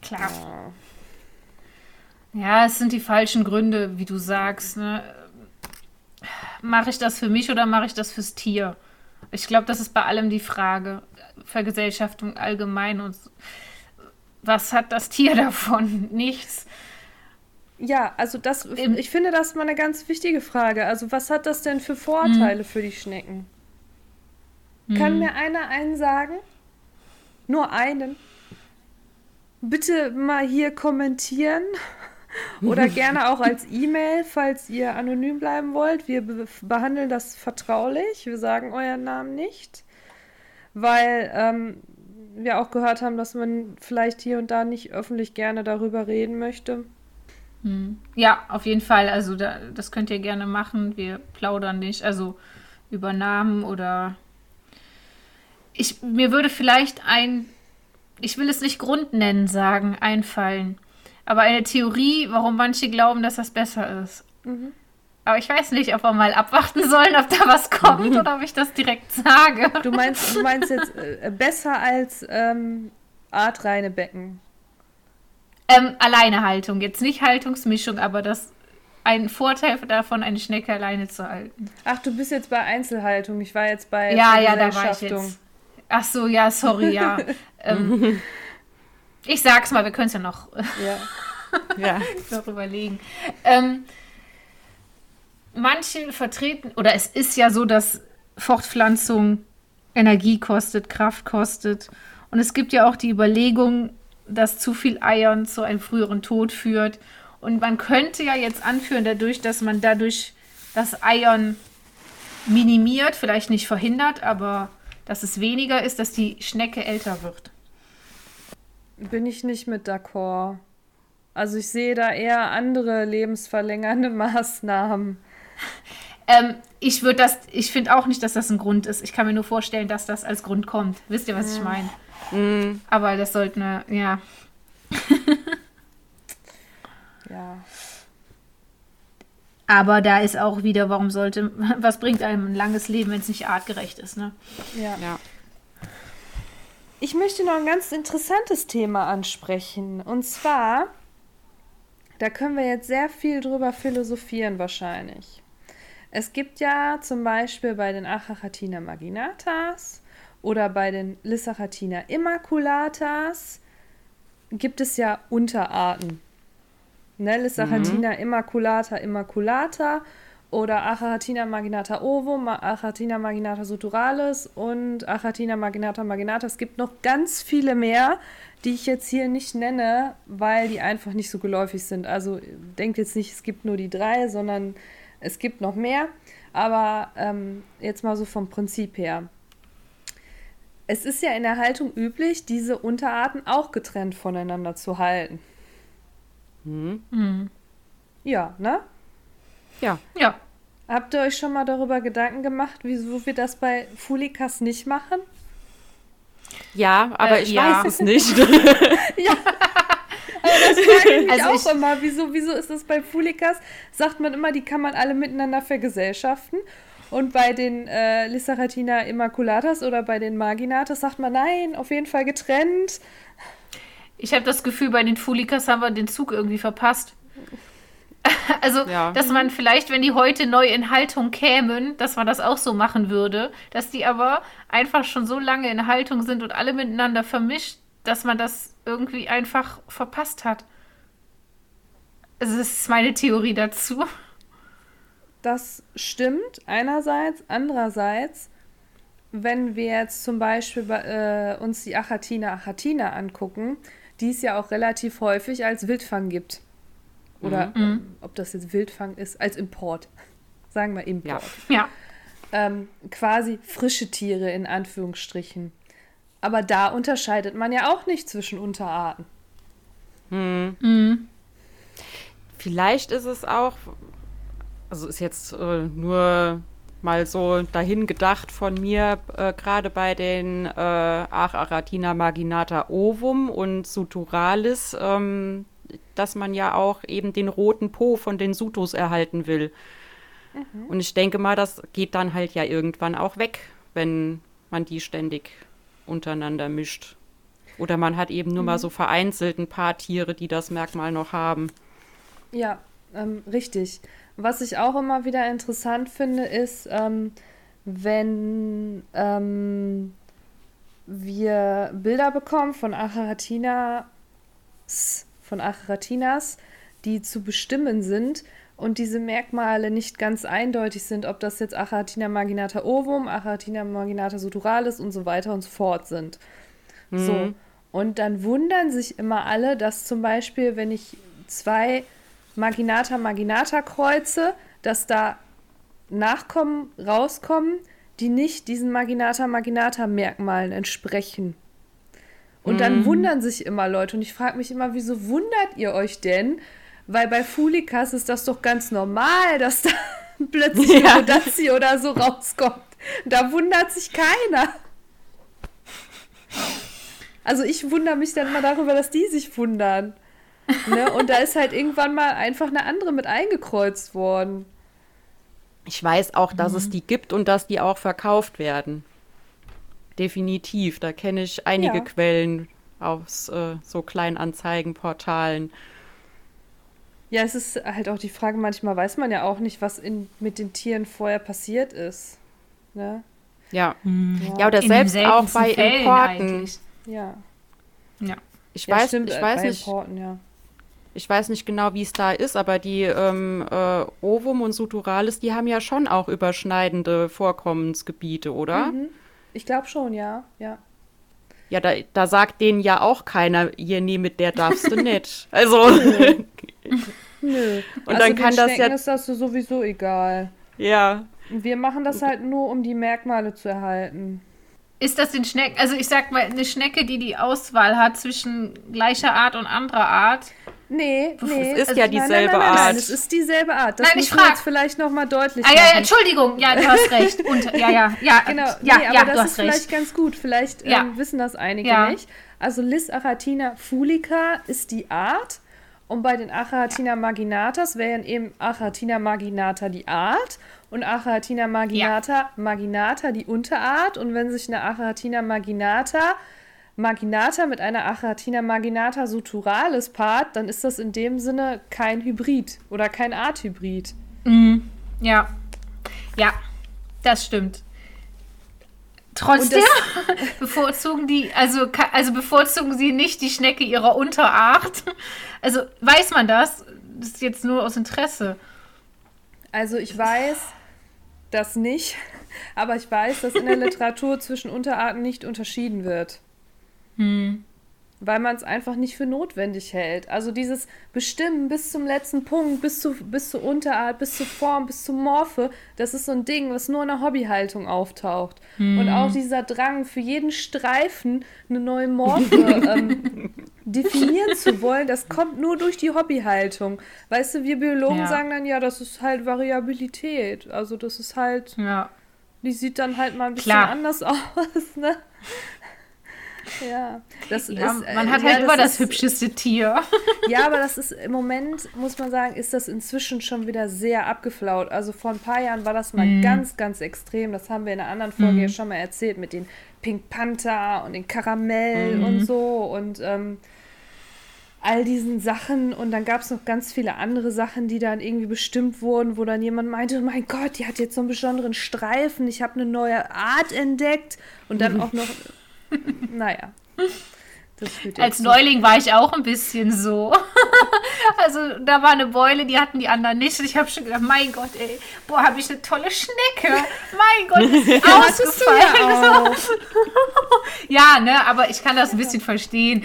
Klar. Ja. Ja, es sind die falschen Gründe, wie du sagst. Ne? Mache ich das für mich oder mache ich das fürs Tier? Ich glaube, das ist bei allem die Frage. Vergesellschaftung allgemein und was hat das Tier davon? Nichts. Ja, also das, ich finde das mal eine ganz wichtige Frage. Also was hat das denn für Vorteile hm. für die Schnecken? Hm. Kann mir einer einen sagen? Nur einen? Bitte mal hier kommentieren. Oder gerne auch als E-Mail, falls ihr anonym bleiben wollt. Wir be behandeln das vertraulich. Wir sagen euren Namen nicht, weil ähm, wir auch gehört haben, dass man vielleicht hier und da nicht öffentlich gerne darüber reden möchte. Hm. Ja, auf jeden Fall. Also da, das könnt ihr gerne machen. Wir plaudern nicht. Also über Namen oder ich, mir würde vielleicht ein, ich will es nicht Grund nennen, sagen, einfallen aber eine Theorie, warum manche glauben, dass das besser ist. Mhm. Aber ich weiß nicht, ob wir mal abwarten sollen, ob da was kommt mhm. oder ob ich das direkt sage. Du meinst, du meinst jetzt äh, besser als ähm, artreine Becken? Ähm, Alleinehaltung. Jetzt nicht Haltungsmischung, aber das ein Vorteil davon, eine Schnecke alleine zu halten. Ach, du bist jetzt bei Einzelhaltung. Ich war jetzt bei Ja, ja, da war ich jetzt. Ach so, ja, sorry, ja. ähm, ich sag's mal, wir können es ja noch, ja. ja. noch überlegen. Ähm, manche vertreten, oder es ist ja so, dass Fortpflanzung Energie kostet, Kraft kostet. Und es gibt ja auch die Überlegung, dass zu viel Eiern zu einem früheren Tod führt. Und man könnte ja jetzt anführen, dadurch, dass man dadurch das Eiern minimiert, vielleicht nicht verhindert, aber dass es weniger ist, dass die Schnecke älter wird bin ich nicht mit d'accord. Also ich sehe da eher andere lebensverlängernde Maßnahmen. Ähm, ich würde das, ich finde auch nicht, dass das ein Grund ist. Ich kann mir nur vorstellen, dass das als Grund kommt. Wisst ihr, was ich meine? Mhm. Aber das sollte eine, ja. Ja. Aber da ist auch wieder, warum sollte, was bringt einem ein langes Leben, wenn es nicht artgerecht ist, ne? Ja. Ja. Ich möchte noch ein ganz interessantes Thema ansprechen. Und zwar, da können wir jetzt sehr viel drüber philosophieren wahrscheinlich. Es gibt ja zum Beispiel bei den Achachatina marginatas oder bei den Lissachatina immaculatas gibt es ja Unterarten. Ne? Lissachatina immaculata immaculata oder Achatina marginata ovum, Achatina marginata suturalis und Achatina marginata marginata. Es gibt noch ganz viele mehr, die ich jetzt hier nicht nenne, weil die einfach nicht so geläufig sind. Also denkt jetzt nicht, es gibt nur die drei, sondern es gibt noch mehr. Aber ähm, jetzt mal so vom Prinzip her. Es ist ja in der Haltung üblich, diese Unterarten auch getrennt voneinander zu halten. Mhm. Ja, ne? Ja. Ja. Habt ihr euch schon mal darüber Gedanken gemacht, wieso wir das bei Fulikas nicht machen? Ja, aber Äh, ich ja. weiß es nicht. Ja. Aber das frage ich mich Also auch ich- immer. Wieso, wieso ist das bei Fulikas? Sagt man immer, die kann man alle miteinander vergesellschaften. Und bei den äh, Lissaratina Immaculatas oder bei den Marginatas sagt man, nein, auf jeden Fall getrennt. Ich habe das Gefühl, bei den Fulikas haben wir den Zug irgendwie verpasst. Also, Ja. dass man vielleicht, wenn die heute neu in Haltung kämen, dass man das auch so machen würde, dass die aber einfach schon so lange in Haltung sind und alle miteinander vermischt, dass man das irgendwie einfach verpasst hat. Also, das ist meine Theorie dazu. Das stimmt einerseits. Andererseits, wenn wir jetzt zum Beispiel bei, äh, uns die Achatina achatina angucken, die es ja auch relativ häufig als Wildfang gibt. Oder ähm, ob das jetzt Wildfang ist, als Import. Sagen wir Import. Ja. Ähm, quasi frische Tiere in Anführungsstrichen. Aber da unterscheidet man ja auch nicht zwischen Unterarten. Vielleicht ist es auch, also ist jetzt äh, nur mal so dahin gedacht von mir, äh, gerade bei den äh, Acharatina marginata ovum und suturalis, ähm, dass man ja auch eben den roten Po von den Sutus erhalten will. Und ich denke mal, das geht dann halt ja irgendwann auch weg, wenn man die ständig untereinander mischt. Oder man hat eben nur mal so vereinzelt ein paar Tiere, die das Merkmal noch haben. Ja, ähm, richtig. Was ich auch immer wieder interessant finde, ist, ähm, wenn ähm, wir Bilder bekommen von Acharatinas, von Acharatinas, die zu bestimmen sind und diese Merkmale nicht ganz eindeutig sind, ob das jetzt Acharatina marginata ovum, Acharatina marginata suturalis und so weiter und so fort sind. So. Und dann wundern sich immer alle, dass zum Beispiel, wenn ich zwei Marginata Marginata kreuze, dass da Nachkommen rauskommen, die nicht diesen Marginata Marginata Merkmalen entsprechen. Und dann wundern sich immer Leute und ich frage mich immer, wieso wundert ihr euch denn? Weil bei Fulikas ist das doch ganz normal, dass da plötzlich Ja. Rodazzi oder so rauskommt. Da wundert sich keiner. Also ich wundere mich dann immer darüber, dass die sich wundern. Ne? Und da ist halt irgendwann mal einfach eine andere mit eingekreuzt worden. Ich weiß auch, dass es die gibt und dass die auch verkauft werden. Definitiv. Da kenne ich einige Ja. Quellen aus äh, so Kleinanzeigenportalen. Ja, es ist halt auch die Frage, manchmal weiß man ja auch nicht, was in, mit den Tieren vorher passiert ist. Ne? Ja. Ja, oder In selbst auch bei Fällen Importen. eigentlich. Ja. Ja. Ich ja weiß, stimmt, ich äh, weiß bei nicht, Importen, ja. ich weiß nicht genau, wie es da ist, aber die ähm, äh, Ovum und Suturalis, die haben ja schon auch überschneidende Vorkommensgebiete, oder? Mhm. Ich glaube schon, ja. Ja. Ja, da, da sagt denen ja auch keiner, hier, nee, mit der darfst du nicht. Also, Nö. Und also dann kann das Schnecken ja- ist das sowieso egal. ja. Wir machen das halt nur, um die Merkmale zu erhalten. Ist das den Schnecken, also ich sag mal, eine Schnecke, die die Auswahl hat zwischen gleicher Art und anderer Art, Nee, nee. Es ist also, ja dieselbe nein, nein, nein, Art. Nein, es ist dieselbe Art. Das nein, ich frage jetzt vielleicht nochmal deutlich ah, ja, ja, Entschuldigung. Ja, du hast recht. Und, ja, ja, ja. Genau. Ja, nee, ja, aber das ist recht. vielleicht ganz gut. Vielleicht ja. ähm, wissen das einige ja. nicht. Also Lis aratina fulica ist die Art. Und bei den Achatina marginatas wären eben Achatina marginata die Art und Achatina marginata ja. marginata die Unterart. Und wenn sich eine Achatina marginata marginata mit einer Achatina marginata suturalis paart, dann ist das in dem Sinne kein Hybrid oder kein Arthybrid. Mhm. Ja. Ja, das stimmt. Trotzdem bevorzugen die, also, also bevorzugen sie nicht die Schnecke ihrer Unterart. Also weiß man das? Das ist jetzt nur aus Interesse. Also ich weiß das nicht, aber ich weiß, dass in der Literatur zwischen Unterarten nicht unterschieden wird. Hm. Weil man es einfach nicht für notwendig hält. Also dieses Bestimmen bis zum letzten Punkt, bis, zu, bis zur Unterart, bis zur Form, bis zur Morphe, das ist so ein Ding, was nur in der Hobbyhaltung auftaucht. Hm. Und auch dieser Drang, für jeden Streifen eine neue Morphe ähm, definieren zu wollen, das kommt nur durch die Hobbyhaltung. Weißt du, wir Biologen ja. sagen dann, ja, das ist halt Variabilität. Also das ist halt... Ja. Die sieht dann halt mal ein bisschen Klar. anders aus, ne? Ja, das ja, ist, man hat ja, halt immer das, das hübscheste Tier. Ja, aber das ist im Moment, muss man sagen, ist das inzwischen schon wieder sehr abgeflaut. Also vor ein paar Jahren war das mal mm. ganz, ganz extrem. Das haben wir in einer anderen Folge mm. ja schon mal erzählt mit den Pink Panther und den Karamell mm. und so und ähm, all diesen Sachen. Und dann gab es noch ganz viele andere Sachen, die dann irgendwie bestimmt wurden, wo dann jemand meinte, oh mein Gott, die hat jetzt so einen besonderen Streifen, ich habe eine neue Art entdeckt. Und dann auch noch naja. Als Neuling war ich auch ein bisschen so. also da war eine Beule, die hatten die anderen nicht. Und ich habe schon gedacht, mein Gott, ey, boah, habe ich eine tolle Schnecke. Mein Gott, ist ausgefallen. ja, ne, aber ich kann das ein bisschen verstehen.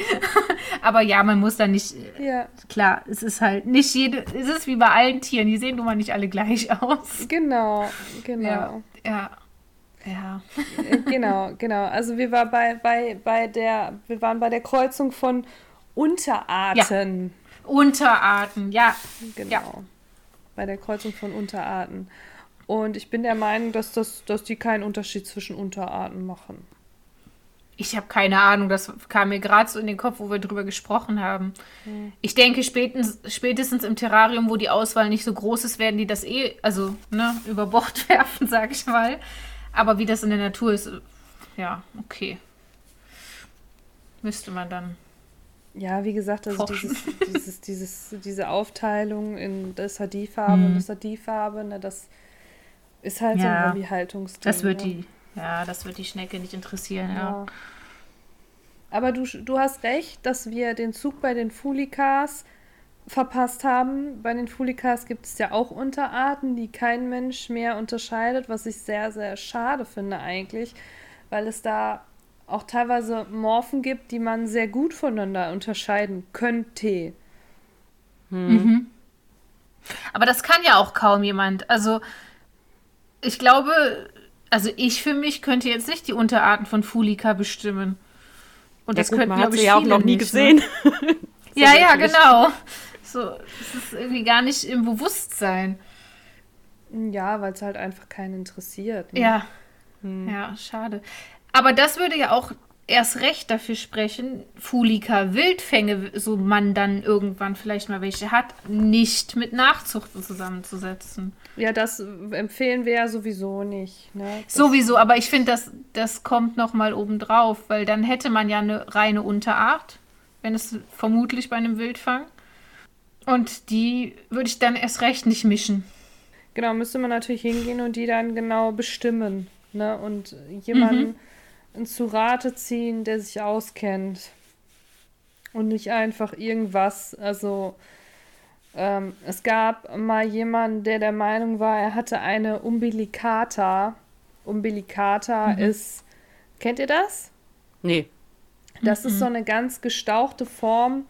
aber ja, man muss da nicht. Ja. Klar, es ist halt nicht jede. Es ist wie bei allen Tieren, die sehen nun mal nicht alle gleich aus. Genau, genau. ja. ja. Ja. Äh, genau, genau. Also wir waren bei, bei, bei der, wir waren bei der Kreuzung von Unterarten. Ja. Unterarten, ja. Genau. Ja. Bei der Kreuzung von Unterarten. Und ich bin der Meinung, dass, das, dass die keinen Unterschied zwischen Unterarten machen. Ich habe keine Ahnung, das kam mir gerade so in den Kopf, wo wir drüber gesprochen haben. Hm. Ich denke, spätestens, spätestens im Terrarium, wo die Auswahl nicht so groß ist, werden die das eh, also ne, über Bord werfen, sage ich mal. Aber wie das in der Natur ist, ja, okay. Müsste man dann. Ja, wie gesagt, also dieses, dieses, dieses, diese Aufteilung in das hat die Farbe und das hat die Farbe, ne, das ist halt ja, so ein Hobbyhaltungsding. Das wird ne? die, ja, das wird die Schnecke nicht interessieren, ja. ja. Aber du, du hast recht, dass wir den Zug bei den Fulikas verpasst haben. Bei den Fulikas gibt es ja auch Unterarten, die kein Mensch mehr unterscheidet, was ich sehr, sehr schade finde eigentlich, weil es da auch teilweise Morphen gibt, die man sehr gut voneinander unterscheiden könnte. Hm. Mhm. Aber das kann ja auch kaum jemand. Also ich glaube, also ich für mich könnte jetzt nicht die Unterarten von Fulika bestimmen. Und ja, das gut, könnten, man hat sie ja auch noch nie nicht, ne? gesehen. Ne? ja, ja, genau. So, es ist irgendwie gar nicht im Bewusstsein. Ja, weil es halt einfach keinen interessiert. Ne? Ja. Hm. Ja, schade. Aber das würde ja auch erst recht dafür sprechen, Fulika Wildfänge, so man dann irgendwann vielleicht mal welche hat, nicht mit Nachzuchten zusammenzusetzen. Ja, das empfehlen wir ja sowieso nicht. Ne? Sowieso, aber ich finde, das, das kommt noch mal obendrauf, weil dann hätte man ja eine reine Unterart, wenn es vermutlich bei einem Wildfang. Und die würde ich dann erst recht nicht mischen. Genau, müsste man natürlich hingehen und die dann genau bestimmen. Ne? Und jemanden mhm. zu Rate ziehen, der sich auskennt. Und nicht einfach irgendwas. Also, ähm, es gab mal jemanden, der der Meinung war, er hatte eine Umbilicata. Umbilicata mhm. ist. Kennt ihr das? Nee. Das mhm. ist so eine ganz gestauchte Form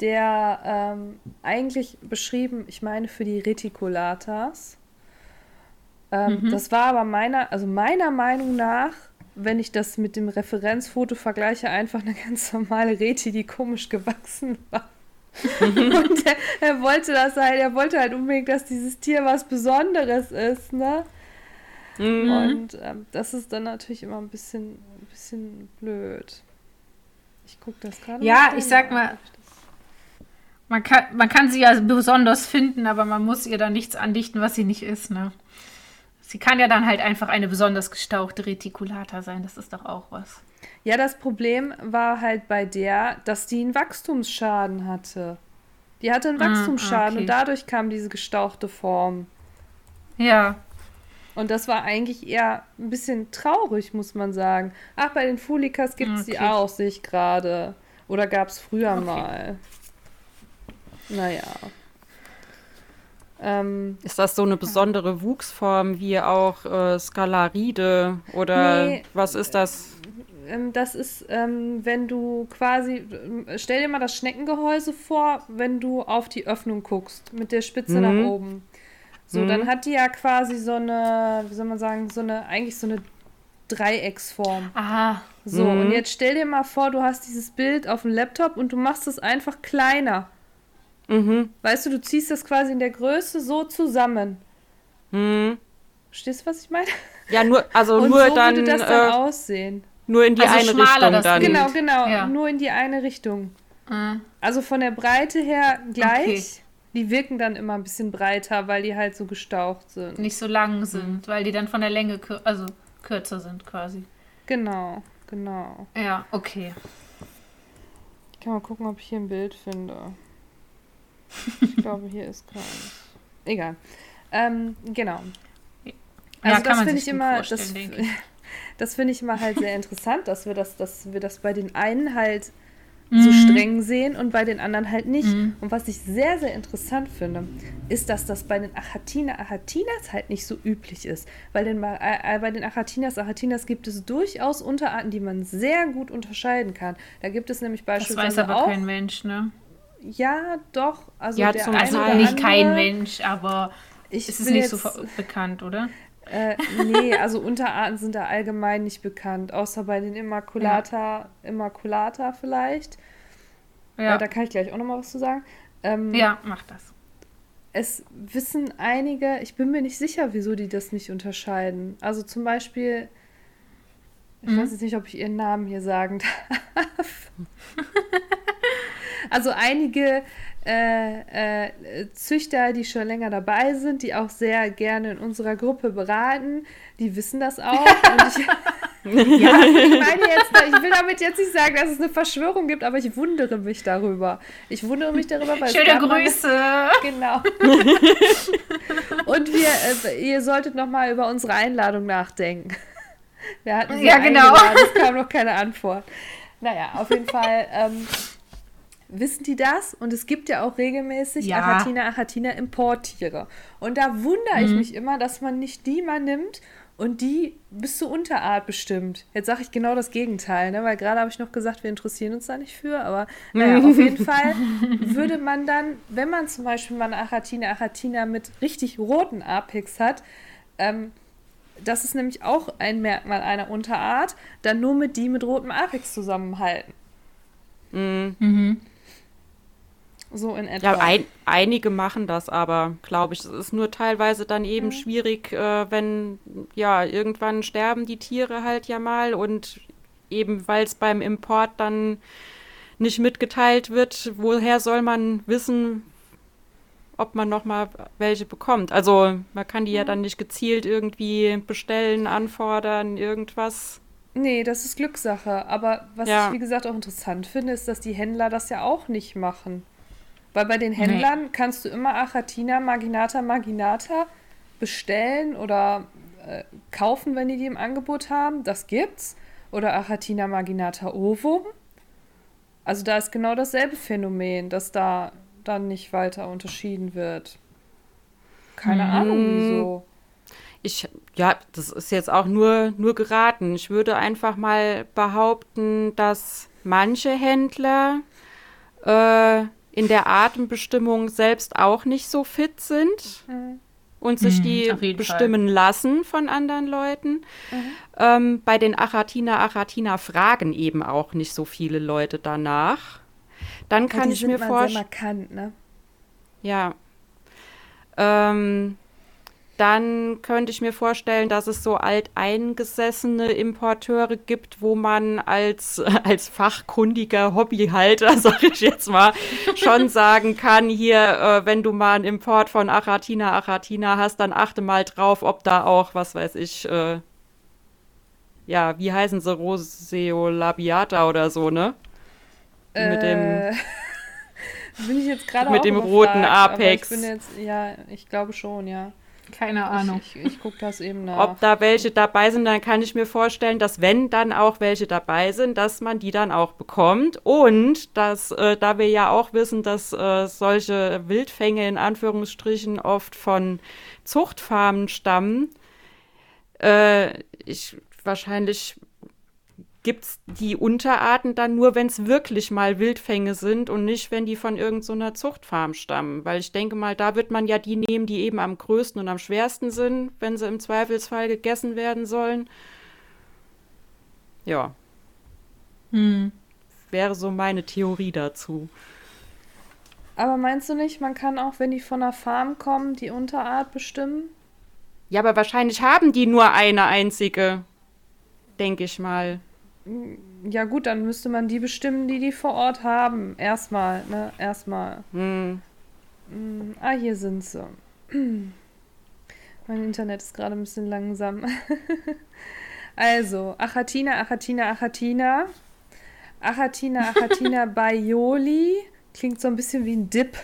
der ähm, eigentlich beschrieben, ich meine, für die Reticulatas. Ähm, mhm. Das war aber meiner, also meiner Meinung nach, wenn ich das mit dem Referenzfoto vergleiche, einfach eine ganz normale Reti, die komisch gewachsen war. und er, er, wollte das halt, er wollte halt unbedingt, dass dieses Tier was Besonderes ist, ne? Mhm. Und ähm, das ist dann natürlich immer ein bisschen, ein bisschen blöd. Ich gucke das gerade. Ja, ich sag mal, man kann, man kann sie ja besonders finden, aber man muss ihr dann nichts andichten, was sie nicht ist, ne? Sie kann ja dann halt einfach eine besonders gestauchte Reticulata sein. Das ist doch auch was. Ja, das Problem war halt bei der, dass die einen Wachstumsschaden hatte. Die hatte einen ah, Wachstumsschaden okay. und dadurch kam diese gestauchte Form. Ja. Und das war eigentlich eher ein bisschen traurig, muss man sagen. Ach, bei den Fulikas gibt es okay. die auch, sehe ich gerade. Oder gab es früher okay. mal. Naja. Ähm, ist das so eine besondere Wuchsform wie auch äh, Skalaride oder nee, was ist das? Ähm, das ist, ähm, wenn du quasi, stell dir mal das Schneckengehäuse vor, wenn du auf die Öffnung guckst, mit der Spitze mhm. nach oben. So, mhm. dann hat die ja quasi so eine, wie soll man sagen, so eine, eigentlich so eine Dreiecksform. Aha. So, mhm. und jetzt stell dir mal vor, du hast dieses Bild auf dem Laptop und du machst es einfach kleiner. Mhm. Weißt du, du ziehst das quasi in der Größe so zusammen. Mhm. Verstehst du, was ich meine? Ja, nur, also Und nur so dann. würde das dann äh, aussehen. Nur in die also eine Richtung dann. Genau, genau. Ja. Nur in die eine Richtung. Mhm. Also von der Breite her gleich. Okay. Die wirken dann immer ein bisschen breiter, weil die halt so gestaucht sind. Nicht so lang sind, mhm. weil die dann von der Länge kür also kürzer sind quasi. Genau, genau. Ja, okay. Ich kann mal gucken, ob ich hier ein Bild finde. Ich glaube, hier ist keins. Egal. Ähm, genau. Also ja, das finde ich immer, das, das finde ich immer halt sehr interessant, dass wir das, dass wir das bei den einen halt mhm. so streng sehen und bei den anderen halt nicht. Mhm. Und was ich sehr, sehr interessant finde, ist, dass das bei den Achatina Achatinas halt nicht so üblich ist. Weil den, äh, bei den Achatinas Achatinas gibt es durchaus Unterarten, die man sehr gut unterscheiden kann. Da gibt es nämlich beispielsweise. Das weiß aber auch, kein Mensch, ne? Ja, doch. Also, ja, der also nicht kein Mensch, aber ich ist es nicht jetzt, so bekannt, oder? Äh, nee, also Unterarten sind da allgemein nicht bekannt, außer bei den Immaculata, ja. Immaculata vielleicht. Ja. Äh, da kann ich gleich auch noch mal was zu sagen. Ähm, ja, mach das. Es wissen einige, ich bin mir nicht sicher, wieso die das nicht unterscheiden. Also zum Beispiel, ich mhm. weiß jetzt nicht, ob ich ihren Namen hier sagen darf. Also einige äh, äh, Züchter, die schon länger dabei sind, die auch sehr gerne in unserer Gruppe beraten, die wissen das auch. Ich, ja, ich jetzt, ich will damit jetzt nicht sagen, dass es eine Verschwörung gibt, aber ich wundere mich darüber. Ich wundere mich darüber, weil Schöne Grüße. Mal, genau. Und wir, äh, ihr solltet noch mal über unsere Einladung nachdenken. Wir hatten sie ja, genau. es kam noch keine Antwort. Naja, auf jeden Fall. Ähm, wissen die das? Und es gibt ja auch regelmäßig ja. Achatina, Achatina Importtiere. Und da wundere mhm. ich mich immer, dass man nicht die mal nimmt und die bis zur Unterart bestimmt. Jetzt sage ich genau das Gegenteil, ne? weil gerade habe ich noch gesagt, wir interessieren uns da nicht für, aber naja, auf jeden Fall würde man dann, wenn man zum Beispiel mal eine Achatina, Achatina mit richtig roten Apex hat, ähm, das ist nämlich auch ein Merkmal einer Unterart, dann nur mit die mit rotem Apex zusammenhalten. Mhm. mhm. So in etwa. Ja, ein, einige machen das aber, glaube ich. Es ist nur teilweise dann eben mhm. schwierig, äh, wenn, ja, irgendwann sterben die Tiere halt ja mal und eben weil es beim Import dann nicht mitgeteilt wird, woher soll man wissen, ob man noch mal welche bekommt. Also man kann die mhm. ja dann nicht gezielt irgendwie bestellen, anfordern, irgendwas. Nee, das ist Glückssache. Aber was ja. ich, wie gesagt, auch interessant finde, ist, dass die Händler das ja auch nicht machen. Weil bei den Händlern nee. kannst du immer Achatina, Maginata, Maginata bestellen oder äh, kaufen, wenn die die im Angebot haben. Das gibt's. Oder Achatina Maginata Ovum. Also da ist genau dasselbe Phänomen, dass da dann nicht weiter unterschieden wird. Keine hm. Ahnung, wieso. Ich, ja, das ist jetzt auch nur, nur geraten. Ich würde einfach mal behaupten, dass manche Händler äh, in der Atembestimmung selbst auch nicht so fit sind mhm. und sich mhm, die bestimmen Fall. lassen von anderen Leuten. Mhm. Ähm, bei den Achatina Achatina fragen eben auch nicht so viele Leute danach. Dann kann ja, ich mir vorstellen. Ne? Ja. Ähm, dann könnte ich mir vorstellen, dass es so alteingesessene Importeure gibt, wo man als, als fachkundiger Hobbyhalter, sag ich jetzt mal, schon sagen kann, hier, äh, wenn du mal einen Import von Achatina Achatina hast, dann achte mal drauf, ob da auch, was weiß ich, äh, ja, wie heißen sie, Roseolabiata oder so, ne? Äh, mit dem bin ich jetzt gerade mit dem roten Apex. ich bin jetzt, ja, ich glaube schon, ja. Keine Ahnung. Ich, ich, ich gucke das eben nach. Ob da welche dabei sind, dann kann ich mir vorstellen, dass wenn dann auch welche dabei sind, dass man die dann auch bekommt. Und dass, äh, da wir ja auch wissen, dass äh, solche Wildfänge in Anführungsstrichen oft von Zuchtfarmen stammen, äh, ich wahrscheinlich gibt es die Unterarten dann nur, wenn es wirklich mal Wildfänge sind und nicht, wenn die von irgendeiner so Zuchtfarm stammen. Weil ich denke mal, da wird man ja die nehmen, die eben am größten und am schwersten sind, wenn sie im Zweifelsfall gegessen werden sollen. Ja. Hm. Wäre so meine Theorie dazu. Aber meinst du nicht, man kann auch, wenn die von der Farm kommen, die Unterart bestimmen? Ja, aber wahrscheinlich haben die nur eine einzige, denke ich mal. Ja gut, dann müsste man die bestimmen, die die vor Ort haben. Erstmal, ne? Erstmal. Hm. hm ah, hier sind sie. mein Internet ist gerade ein bisschen langsam. also, Achatina, Achatina, Achatina. Achatina, Achatina Baioli. Klingt so ein bisschen wie ein Dip.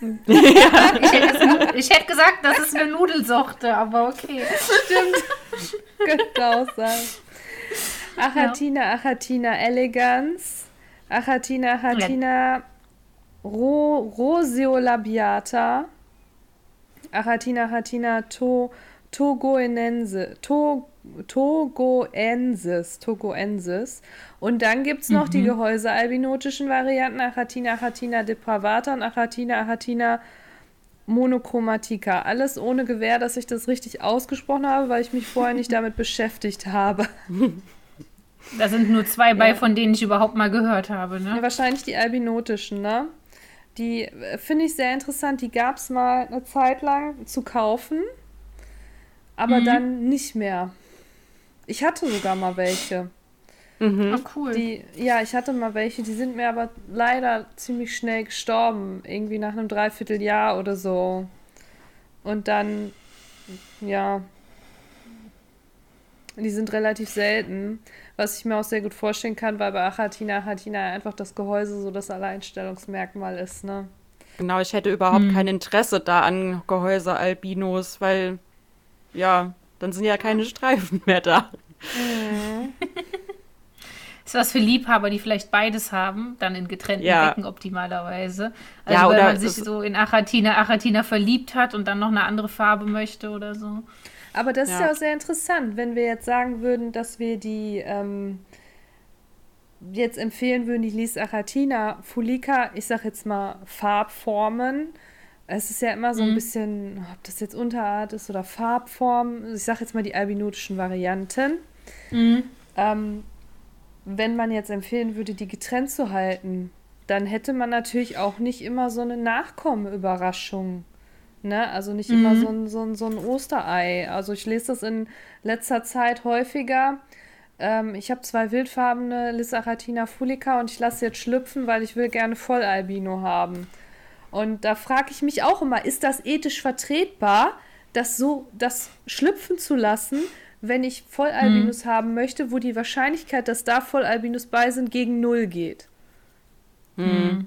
ich, hätte, ich, hätte, gesagt, das ist eine Nudelsorte, aber okay. Stimmt. Könnte auch sein. Achatina, ja. Achatina elegans, Achatina, Achatina ro, roseolabiata, Achatina, Achatina to, togoenense, to, togoensis, togoensis. Und dann gibt es noch mhm. die gehäusealbinotischen Varianten, Achatina, Achatina depravata und Achatina, Achatina monochromatica. Alles ohne Gewähr, dass ich das richtig ausgesprochen habe, weil ich mich vorher nicht damit beschäftigt habe. Da sind nur zwei bei, ja. von denen ich überhaupt mal gehört habe, ne? Ja, wahrscheinlich die albinotischen, ne? Die äh, finde ich sehr interessant. Die gab es mal eine Zeit lang zu kaufen, aber mhm. dann nicht mehr. Ich hatte sogar mal welche. Mhm. Oh, cool. Die, ja, ich hatte mal welche, die sind mir aber leider ziemlich schnell gestorben. Irgendwie nach einem Dreivierteljahr oder so. Und dann, ja, die sind relativ selten. Was ich mir auch sehr gut vorstellen kann, weil bei Achatina Achatina einfach das Gehäuse so das Alleinstellungsmerkmal ist, ne? Genau, ich hätte überhaupt hm. kein Interesse da an Gehäuse-Albinos, weil, ja, dann sind ja keine Streifen mehr da. Mhm. ist was für Liebhaber, die vielleicht beides haben, dann in getrennten ja. Becken optimalerweise. Also ja, wenn man sich so in Achatina, Achatina verliebt hat und dann noch eine andere Farbe möchte oder so. Aber das ja. ist ja auch sehr interessant, wenn wir jetzt sagen würden, dass wir die ähm, jetzt empfehlen würden, die Lis Achatina Fulica, ich sag jetzt mal Farbformen. Es ist ja immer so ein mhm. bisschen, ob das jetzt Unterart ist oder Farbform. Ich sag jetzt mal die albinotischen Varianten. Mhm. Ähm, wenn man jetzt empfehlen würde, die getrennt zu halten, dann hätte man natürlich auch nicht immer so eine Nachkommenüberraschung. Ne? Also nicht mhm. immer so ein, so, ein, so ein Osterei. Also ich lese das in letzter Zeit häufiger. Ähm, ich habe zwei wildfarbene Lissaratina fulica und ich lasse jetzt schlüpfen, weil ich will gerne Vollalbino haben. Und da frage ich mich auch immer, ist das ethisch vertretbar, das so, das schlüpfen zu lassen, wenn ich Vollalbinos mhm. haben möchte, wo die Wahrscheinlichkeit, dass da Vollalbinos bei sind, gegen null geht? Mhm.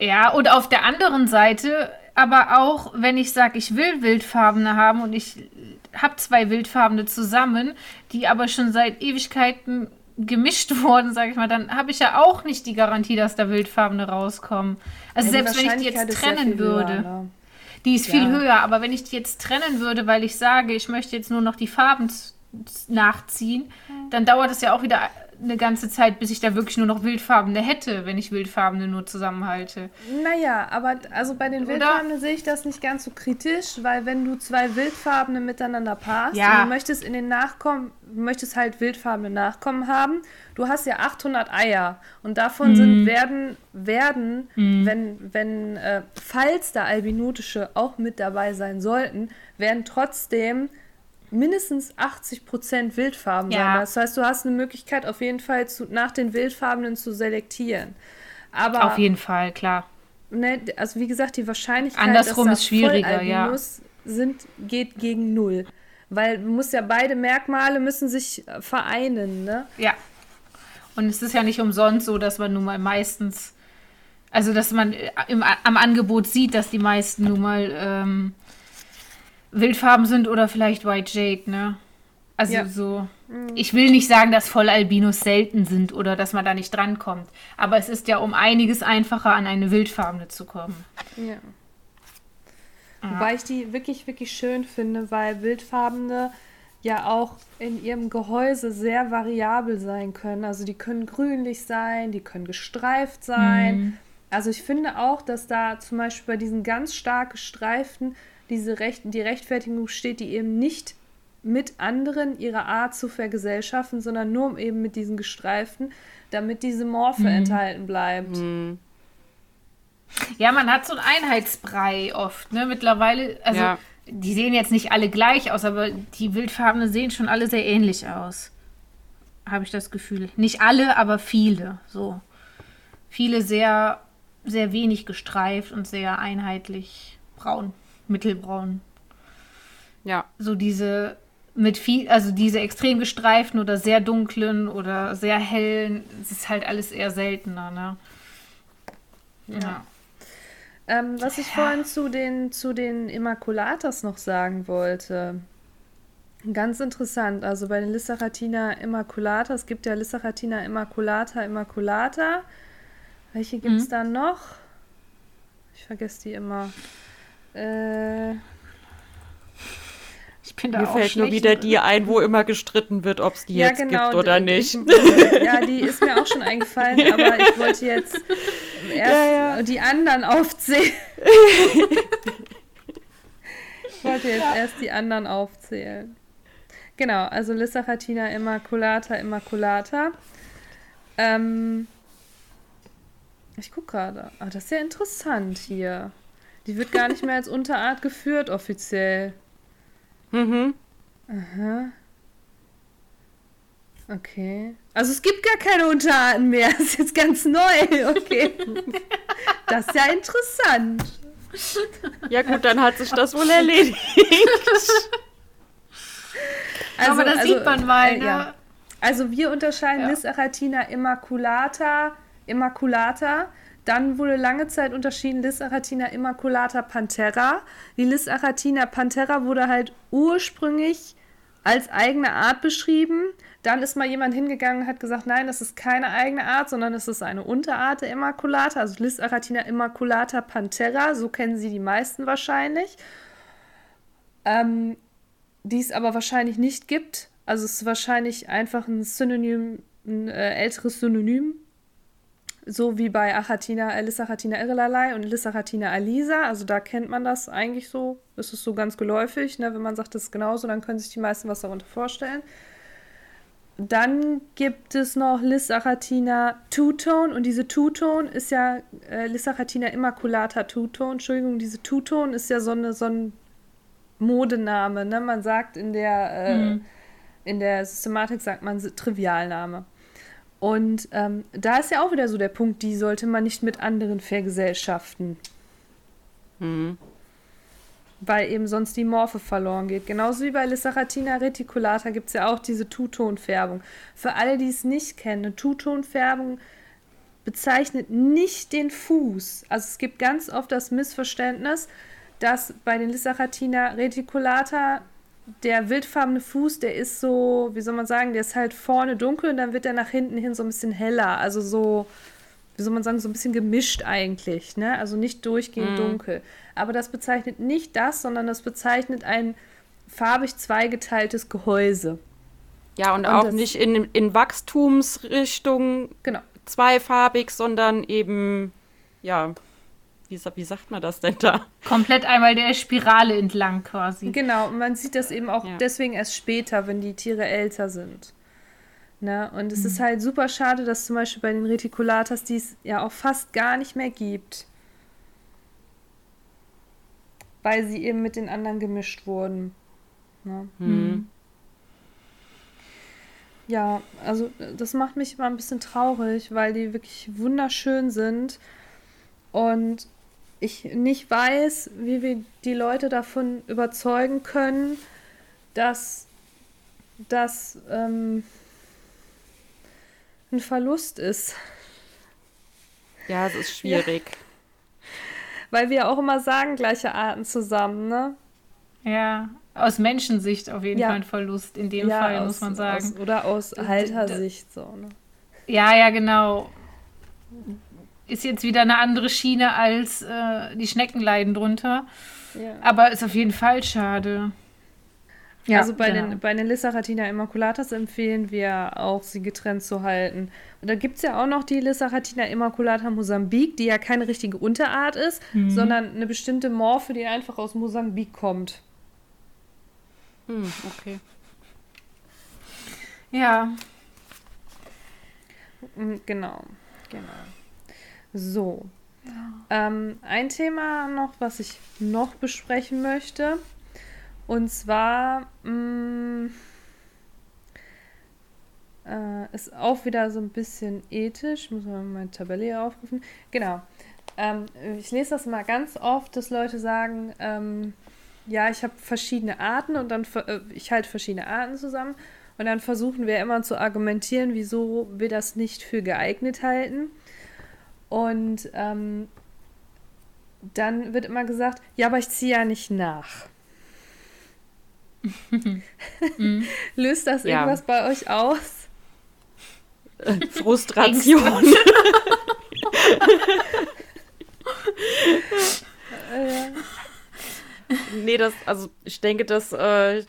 Ja, und auf der anderen Seite, aber auch, wenn ich sage, ich will wildfarbene haben und ich habe zwei wildfarbene zusammen, die aber schon seit Ewigkeiten gemischt wurden, sage ich mal, dann habe ich ja auch nicht die Garantie, dass da wildfarbene rauskommen. Also ja, selbst wenn ich die jetzt trennen würde. Höher, ne? Die ist ja. viel höher, aber wenn ich die jetzt trennen würde, weil ich sage, ich möchte jetzt nur noch die Farben nachziehen, dann dauert es ja auch wieder eine ganze Zeit, bis ich da wirklich nur noch wildfarbene hätte, wenn ich wildfarbene nur zusammenhalte. Naja, aber also bei den wildfarbenen sehe ich das nicht ganz so kritisch, weil wenn du zwei wildfarbene miteinander passt ja. und du möchtest in den Nachkommen, möchtest halt wildfarbene Nachkommen haben, du hast ja 800 Eier und davon mm. sind werden werden, mm. wenn wenn äh, falls da albinotische auch mit dabei sein sollten, werden trotzdem mindestens 80 Prozent Wildfarben ja. sein. Das heißt, du hast eine Möglichkeit, auf jeden Fall zu, nach den Wildfarbenen zu selektieren. Aber, auf jeden Fall, klar. Ne, also wie gesagt, die Wahrscheinlichkeit, Andersrum dass ist schwieriger, ja. sind, geht gegen null. Weil muss ja beide Merkmale müssen sich äh, vereinen, ne? Ja. Und es ist ja nicht umsonst so, dass man nun mal meistens, also dass man äh, im, am Angebot sieht, dass die meisten nun mal ähm, Wildfarben sind oder vielleicht White Jade, ne? Also ja. so. Mhm. Ich will nicht sagen, dass Vollalbinos selten sind oder dass man da nicht drankommt. Aber es ist ja um einiges einfacher, an eine wildfarbene zu kommen. Ja. ja. Wobei ich die wirklich, wirklich schön finde, weil wildfarbene ja auch in ihrem Gehäuse sehr variabel sein können. Also die können grünlich sein, die können gestreift sein. Mhm. Also ich finde auch, dass da zum Beispiel bei diesen ganz stark gestreiften diese Recht, die Rechtfertigung steht, die eben nicht mit anderen ihrer Art zu vergesellschaften, sondern nur eben mit diesen Gestreiften, damit diese Morphe mhm. enthalten bleibt. Mhm. Ja, man hat so einen Einheitsbrei oft, ne? Mittlerweile, also ja. die sehen jetzt nicht alle gleich aus, aber die Wildfarbenen sehen schon alle sehr ähnlich aus. Habe ich das Gefühl. Nicht alle, aber viele. So. Viele sehr, sehr wenig gestreift und sehr einheitlich braun mittelbraun. Ja. So diese mit viel, also diese extrem gestreiften oder sehr dunklen oder sehr hellen, es ist halt alles eher seltener, ne? Ja. ja. Ähm, was ich ja. vorhin zu den, zu den Immaculatas noch sagen wollte. Ganz interessant, also bei den Lissaratina Immaculata, es gibt ja Lissaratina Immaculata Immaculata. Welche gibt es mhm. da noch? Ich vergesse die immer. Äh, ich bin da Mir fällt nur wieder die ein, wo immer gestritten wird, ob es die ja, jetzt genau, gibt oder nicht. Ich, ja, die ist mir auch schon eingefallen, aber ich wollte jetzt erst ja, ja. die anderen aufzählen. ich wollte jetzt erst die anderen aufzählen. Genau, also Lissaratina Immaculata Immaculata. Ähm, ich gucke gerade. Ah, das ist ja interessant hier. Die wird gar nicht mehr als Unterart geführt, offiziell. Mhm. Aha. Okay. Also es gibt gar keine Unterarten mehr. Das ist jetzt ganz neu. Okay. Das ist ja interessant. Ja gut, dann hat sich das wohl erledigt. Also, Aber das also, sieht man mal, äh, ne? Ja. Also wir unterscheiden ja. Lisaratina immaculata, immaculata dann wurde lange Zeit unterschieden Lissaratina immaculata pantera. Die Lissaratina pantera wurde halt ursprünglich als eigene Art beschrieben. Dann ist mal jemand hingegangen und hat gesagt, nein, das ist keine eigene Art, sondern es ist eine Unterart der Immaculata, also Lissaratina immaculata pantera, so kennen sie die meisten wahrscheinlich. Ähm, die es aber wahrscheinlich nicht gibt. Also es ist wahrscheinlich einfach ein Synonym, ein äh, älteres Synonym so wie bei Achatina, Lissachatina Irlalai und Lissachatina Alisa. Also da kennt man das eigentlich so. Ist so ganz geläufig. Ne? Wenn man sagt, das ist genauso, dann können sich die meisten was darunter vorstellen. Dann gibt es noch Lissachatina Two-Tone und diese Two-Tone ist ja äh, Lissachatina Immaculata Two-Tone. Entschuldigung, diese Two-Tone ist ja so, eine, so ein Modename. Ne? Man sagt in der, äh, mhm. in der Systematik sagt man Trivialname. Und ähm, da ist ja auch wieder so der Punkt, die sollte man nicht mit anderen vergesellschaften. Mhm. Weil eben sonst die Morphe verloren geht. Genauso wie bei Lissaratina reticulata gibt es ja auch diese Two-Tone-Färbung. Für alle, die es nicht kennen, eine Two-Tone-Färbung bezeichnet nicht den Fuß. Also es gibt ganz oft das Missverständnis, dass bei den Lissaratina reticulata der wildfarbene Fuß, der ist so, wie soll man sagen, der ist halt vorne dunkel und dann wird er nach hinten hin so ein bisschen heller. Also so, wie soll man sagen, so ein bisschen gemischt eigentlich. Ne? Also nicht durchgehend mm. dunkel. Aber das bezeichnet nicht das, sondern das bezeichnet ein farbig zweigeteiltes Gehäuse. Ja, und, und auch nicht in, in Wachstumsrichtung genau. zweifarbig, sondern eben, ja, wie, wie sagt man das denn da? Komplett einmal der Spirale entlang quasi. Genau, und man sieht das eben auch ja. deswegen erst später, wenn die Tiere älter sind. Ne? Und es mhm. ist halt super schade, dass zum Beispiel bei den Reticulatas dies ja auch fast gar nicht mehr gibt. Weil sie eben mit den anderen gemischt wurden. Ne? Mhm. Ja, also das macht mich immer ein bisschen traurig, weil die wirklich wunderschön sind und ich nicht weiß, wie wir die Leute davon überzeugen können, dass das ähm, ein Verlust ist. Ja, es ist schwierig. Ja. Weil wir auch immer sagen, gleiche Arten zusammen, ne? Ja, aus Menschensicht auf jeden ja. Fall ein Verlust, in dem ja, Fall, aus, muss man sagen. Aus, oder aus Haltersicht, so, ne? Ja, ja, genau. Ist jetzt wieder eine andere Schiene als äh, die Schnecken leiden drunter. Ja. Aber ist auf jeden Fall schade. Ja, also bei, genau. den, bei den Lissaratina Immaculatas empfehlen wir auch, sie getrennt zu halten. Und da gibt es ja auch noch die Lissaratina Immaculata Mosambik, die ja keine richtige Unterart ist, mhm. sondern eine bestimmte Morphe, die einfach aus Mosambik kommt. Hm, okay. Ja. Hm, genau, genau. So. Ja. Ähm, ein Thema noch, was ich noch besprechen möchte. Und zwar mh, mm, äh, ist auch wieder so ein bisschen ethisch. Muss mal meine Tabelle hier aufrufen. Genau. Ähm, ich lese das mal ganz oft, dass Leute sagen, ähm, ja, ich habe verschiedene Arten und dann äh, ich halte verschiedene Arten zusammen und dann versuchen wir immer zu argumentieren, wieso wir das nicht für geeignet halten. Und ähm, dann wird immer gesagt, ja, aber ich ziehe ja nicht nach. mhm. Löst das ja. irgendwas bei euch aus? Frustration. ja. Nee, das, also ich denke, dass äh,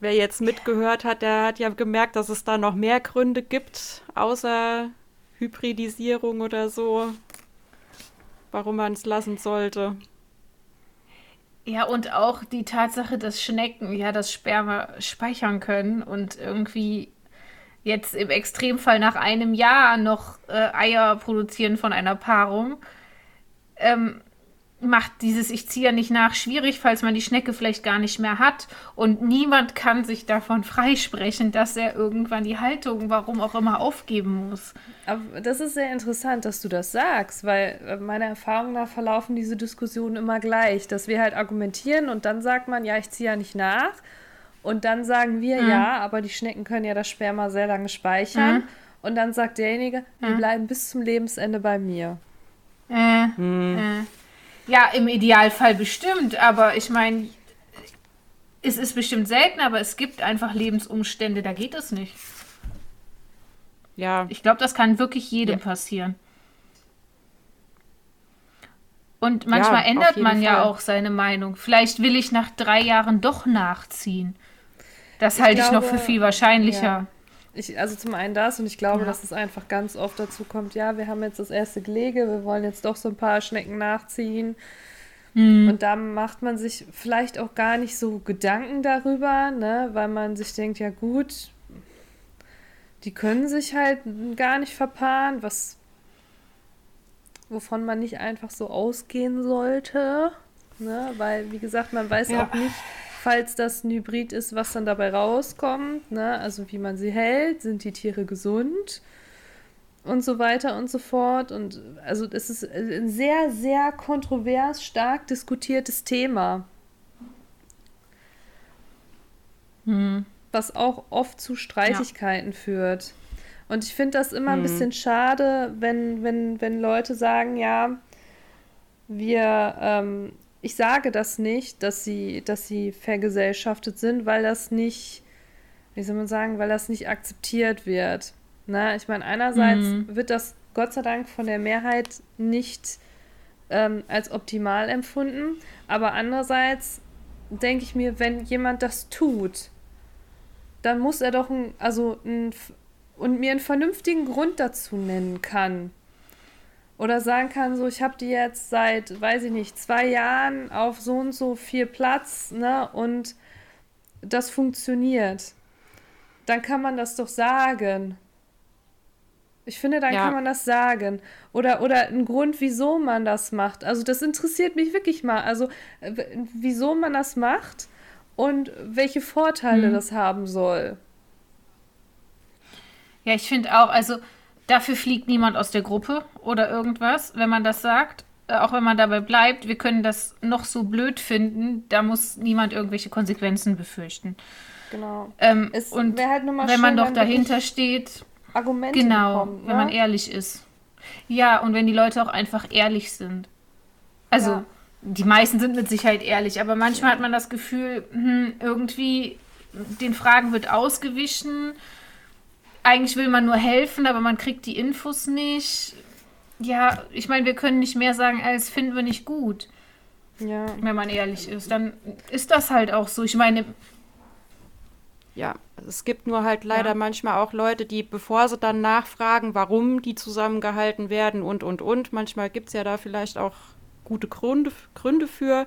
wer jetzt mitgehört hat, der hat ja gemerkt, dass es da noch mehr Gründe gibt, außer Hybridisierung oder so, warum man es lassen sollte. Ja, und auch die Tatsache, dass Schnecken ja das Sperma speichern können und irgendwie jetzt im Extremfall nach einem Jahr noch äh, Eier produzieren von einer Paarung. Ähm, macht dieses Ich ziehe ja nicht nach schwierig, falls man die Schnecke vielleicht gar nicht mehr hat. Und niemand kann sich davon freisprechen, dass er irgendwann die Haltung, warum auch immer, aufgeben muss. Aber das ist sehr interessant, dass du das sagst, weil äh, meiner Erfahrung nach verlaufen diese Diskussionen immer gleich, dass wir halt argumentieren und dann sagt man, ja, ich ziehe ja nicht nach. Und dann sagen wir, mhm. ja, aber die Schnecken können ja das Sperma sehr lange speichern. Mhm. Und dann sagt derjenige, mhm. wir bleiben bis zum Lebensende bei mir. Äh, mhm. äh. Ja, im Idealfall bestimmt, aber ich meine, es ist bestimmt selten, aber es gibt einfach Lebensumstände, da geht es nicht. Ja. Ich glaube, das kann wirklich jedem ja. passieren. Und manchmal ja, ändert man Fall. ja auch seine Meinung. Vielleicht will ich nach drei Jahren doch nachziehen. Das halte ich, ich, noch für viel wahrscheinlicher. Ja. Ich, also zum einen das und ich glaube, ja. dass es einfach ganz oft dazu kommt, ja, wir haben jetzt das erste Gelege, wir wollen jetzt doch so ein paar Schnecken nachziehen. Mhm. Und da macht man sich vielleicht auch gar nicht so Gedanken darüber, ne, weil man sich denkt, ja gut, die können sich halt gar nicht verpaaren, was wovon man nicht einfach so ausgehen sollte. Ne? Weil, wie gesagt, man weiß ja. auch nicht, falls das ein Hybrid ist, was dann dabei rauskommt. Ne? Also wie man sie hält, sind die Tiere gesund und so weiter und so fort. Und also es ist ein sehr, sehr kontrovers, stark diskutiertes Thema. Hm. Was auch oft zu Streitigkeiten ja. führt. Und ich finde das immer hm. ein bisschen schade, wenn, wenn, wenn Leute sagen, ja, wir ähm, ich sage das nicht, dass sie, dass sie vergesellschaftet sind, weil das nicht, wie soll man sagen, weil das nicht akzeptiert wird. Na, ich meine, einerseits mhm. wird das Gott sei Dank von der Mehrheit nicht ähm, als optimal empfunden, aber andererseits denke ich mir, wenn jemand das tut, dann muss er doch ein, also ein, und mir einen vernünftigen Grund dazu nennen kann. Oder sagen kann, so, ich habe die jetzt seit, weiß ich nicht, zwei Jahren auf so und so viel Platz, ne, und das funktioniert. Dann kann man das doch sagen. Ich finde, dann ja. kann man das sagen. Oder, oder ein Grund, wieso man das macht. Also das interessiert mich wirklich mal. Also wieso man das macht und welche Vorteile hm. das haben soll. Ja, ich finde auch, also dafür fliegt niemand aus der Gruppe oder irgendwas, wenn man das sagt. Äh, auch wenn man dabei bleibt, wir können das noch so blöd finden, da muss niemand irgendwelche Konsequenzen befürchten. Genau. Ähm, und halt wenn schön, man doch dahinter steht, Argumente Genau, bekommen, ne? wenn man ehrlich ist. Ja, und wenn die Leute auch einfach ehrlich sind. Also, ja. die meisten sind mit Sicherheit ehrlich, aber manchmal hat man das Gefühl, hm, irgendwie den Fragen wird ausgewichen. Eigentlich will man nur helfen, aber man kriegt die Infos nicht. Ja, ich meine, wir können nicht mehr sagen, als finden wir nicht gut. Ja. Wenn man ehrlich ist, dann ist das halt auch so. Ich meine, ja, es gibt nur halt leider ja. manchmal auch Leute, die, bevor sie dann nachfragen, warum die zusammengehalten werden und, und, und, manchmal gibt es ja da vielleicht auch gute Gründe, Gründe für.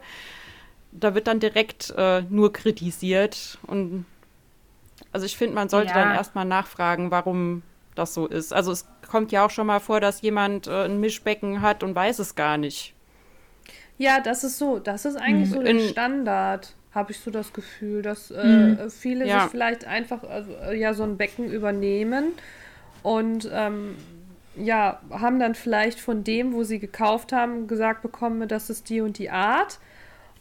Da wird dann direkt äh, nur kritisiert. Und also ich finde, man sollte ja. dann erstmal nachfragen, warum das so ist. Also es kommt ja auch schon mal vor, dass jemand äh, ein Mischbecken hat und weiß es gar nicht. Ja, das ist so. Das ist eigentlich hm. so der Standard habe ich so das Gefühl, dass äh, mhm. viele ja. sich vielleicht einfach also, äh, ja so ein Becken übernehmen und ähm, ja, haben dann vielleicht von dem, wo sie gekauft haben, gesagt bekommen, das ist die und die Art.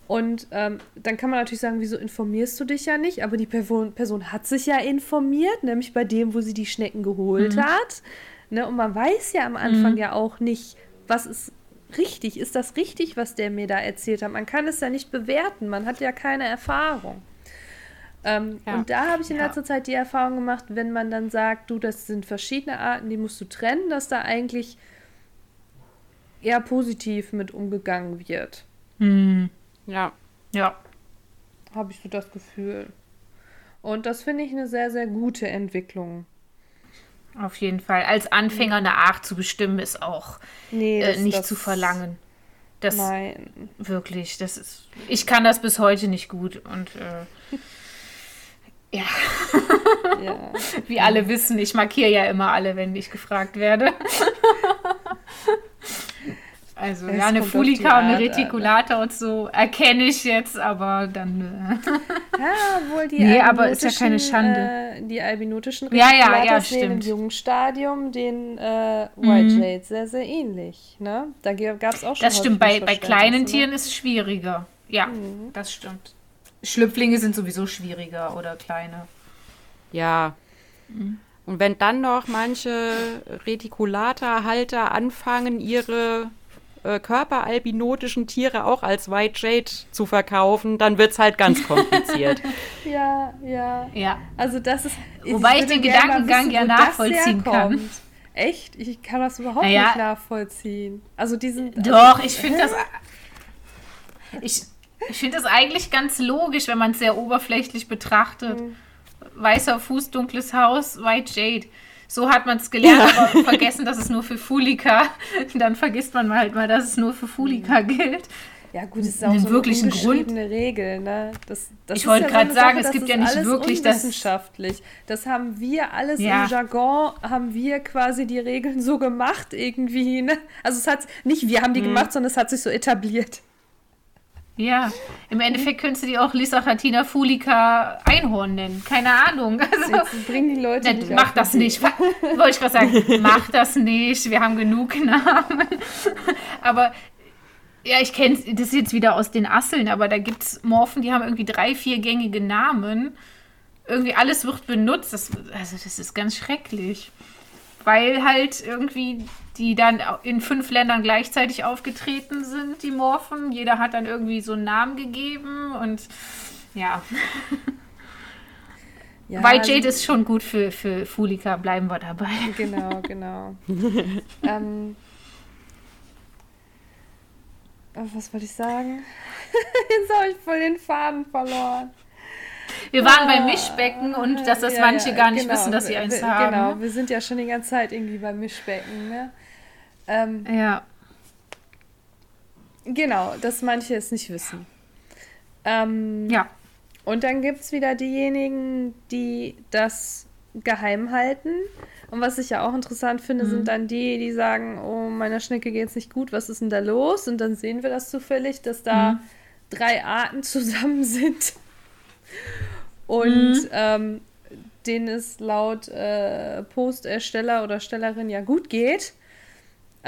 Und ähm, dann kann man natürlich sagen, wieso informierst du dich ja nicht? Aber die Person, Person hat sich ja informiert, nämlich bei dem, wo sie die Schnecken geholt mhm. hat. Ne? Und man weiß ja am Anfang mhm. ja auch nicht, was ist richtig? Ist das richtig, was der mir da erzählt hat? Man kann es ja nicht bewerten, man hat ja keine Erfahrung. Ähm, ja. Und da habe ich in ja. letzter Zeit die Erfahrung gemacht, wenn man dann sagt, du, das sind verschiedene Arten, die musst du trennen, dass da eigentlich eher positiv mit umgegangen wird. Hm. Ja. Ja. Habe ich so das Gefühl. Und das finde ich eine sehr, sehr gute Entwicklung. Auf jeden Fall. Als Anfänger eine Art zu bestimmen, ist auch nee, äh, nicht zu verlangen. Das, Nein. Wirklich, das ist. Ich kann das bis heute nicht gut. Und äh, ja. ja. Wie alle wissen, ich markiere ja immer alle, wenn ich gefragt werde. Also, es ja, eine Fulika und eine Reticulata und so erkenne ich jetzt, aber dann. Äh. Ja, wohl die Nee, aber ist ja keine Schande. Äh, die albinotischen ja, ja, ja, stimmt. im jungen Stadium den äh, White mhm. Jade sehr, sehr ähnlich. Ne? Da gab es auch schon. Das stimmt, bei, bei kleinen ne? Tieren ist es schwieriger. Ja, mhm. das stimmt. Schlüpflinge sind sowieso schwieriger oder kleine. Ja. Mhm. Und wenn dann noch manche Reticulata-Halter anfangen, ihre äh, körperalbinotischen Tiere auch als White Jade zu verkaufen, dann wird es halt ganz kompliziert. ja, ja. Ja. Also das ist. Wobei ich, den Gedankengang ja nachvollziehen kann. Echt? Ich kann das überhaupt naja. nicht nachvollziehen. Also diesen. Also Doch, ich finde das. Ich, ich finde das eigentlich ganz logisch, wenn man es sehr oberflächlich betrachtet. Mhm. Weißer Fuß, dunkles Haus, White Jade so hat man es gelernt, ja. aber vergessen, dass es nur für Fulika. Dann vergisst man halt mal, dass es nur für Fulika gilt. Ja, gut, das ist auch so wirklichen eine Grund. Regel. Ne? Das, das ich wollte ja gerade sagen, Sache, es gibt ja nicht wirklich das. Wissenschaftlich. Das haben wir alles ja. im Jargon, haben wir quasi die Regeln so gemacht irgendwie. Ne? Also es hat nicht wir haben die hm. gemacht, sondern es hat sich so etabliert. Ja, im Endeffekt könntest du die auch Lysachatina fulica Einhorn nennen. Keine Ahnung. Also, Jetzt bringen die Leute nicht Mach das nicht. Wollte ich gerade sagen, mach das nicht. Wir haben genug Namen. Aber ja, ich kenne das jetzt wieder aus den Asseln, aber da gibt es Morphen, die haben irgendwie drei, viergängige Namen. Irgendwie alles wird benutzt. Das, also das ist ganz schrecklich. Weil halt irgendwie die dann in fünf Ländern gleichzeitig aufgetreten sind, die Morphen. Jeder hat dann irgendwie so einen Namen gegeben und ja. ja White also Jade ist schon gut für, für Fulika, bleiben wir dabei. Genau, genau. ähm, was wollte ich sagen? Jetzt habe ich voll den Faden verloren. Wir waren beim Mischbecken und dass das ja, manche ja, gar nicht genau. wissen, dass sie eins wir, haben. Genau, wir sind ja schon die ganze Zeit irgendwie beim Mischbecken. Ne? Ähm, ja. Genau, dass manche es nicht wissen. Ähm, ja. Und dann gibt es wieder diejenigen, die das geheim halten. Und was ich ja auch interessant finde, mhm. sind dann die, die sagen, oh, meiner Schnecke geht es nicht gut, was ist denn da los? Und dann sehen wir das zufällig, dass da mhm. drei Arten zusammen sind. Und mhm. ähm, denen es laut äh, Postersteller oder Stellerin ja gut geht.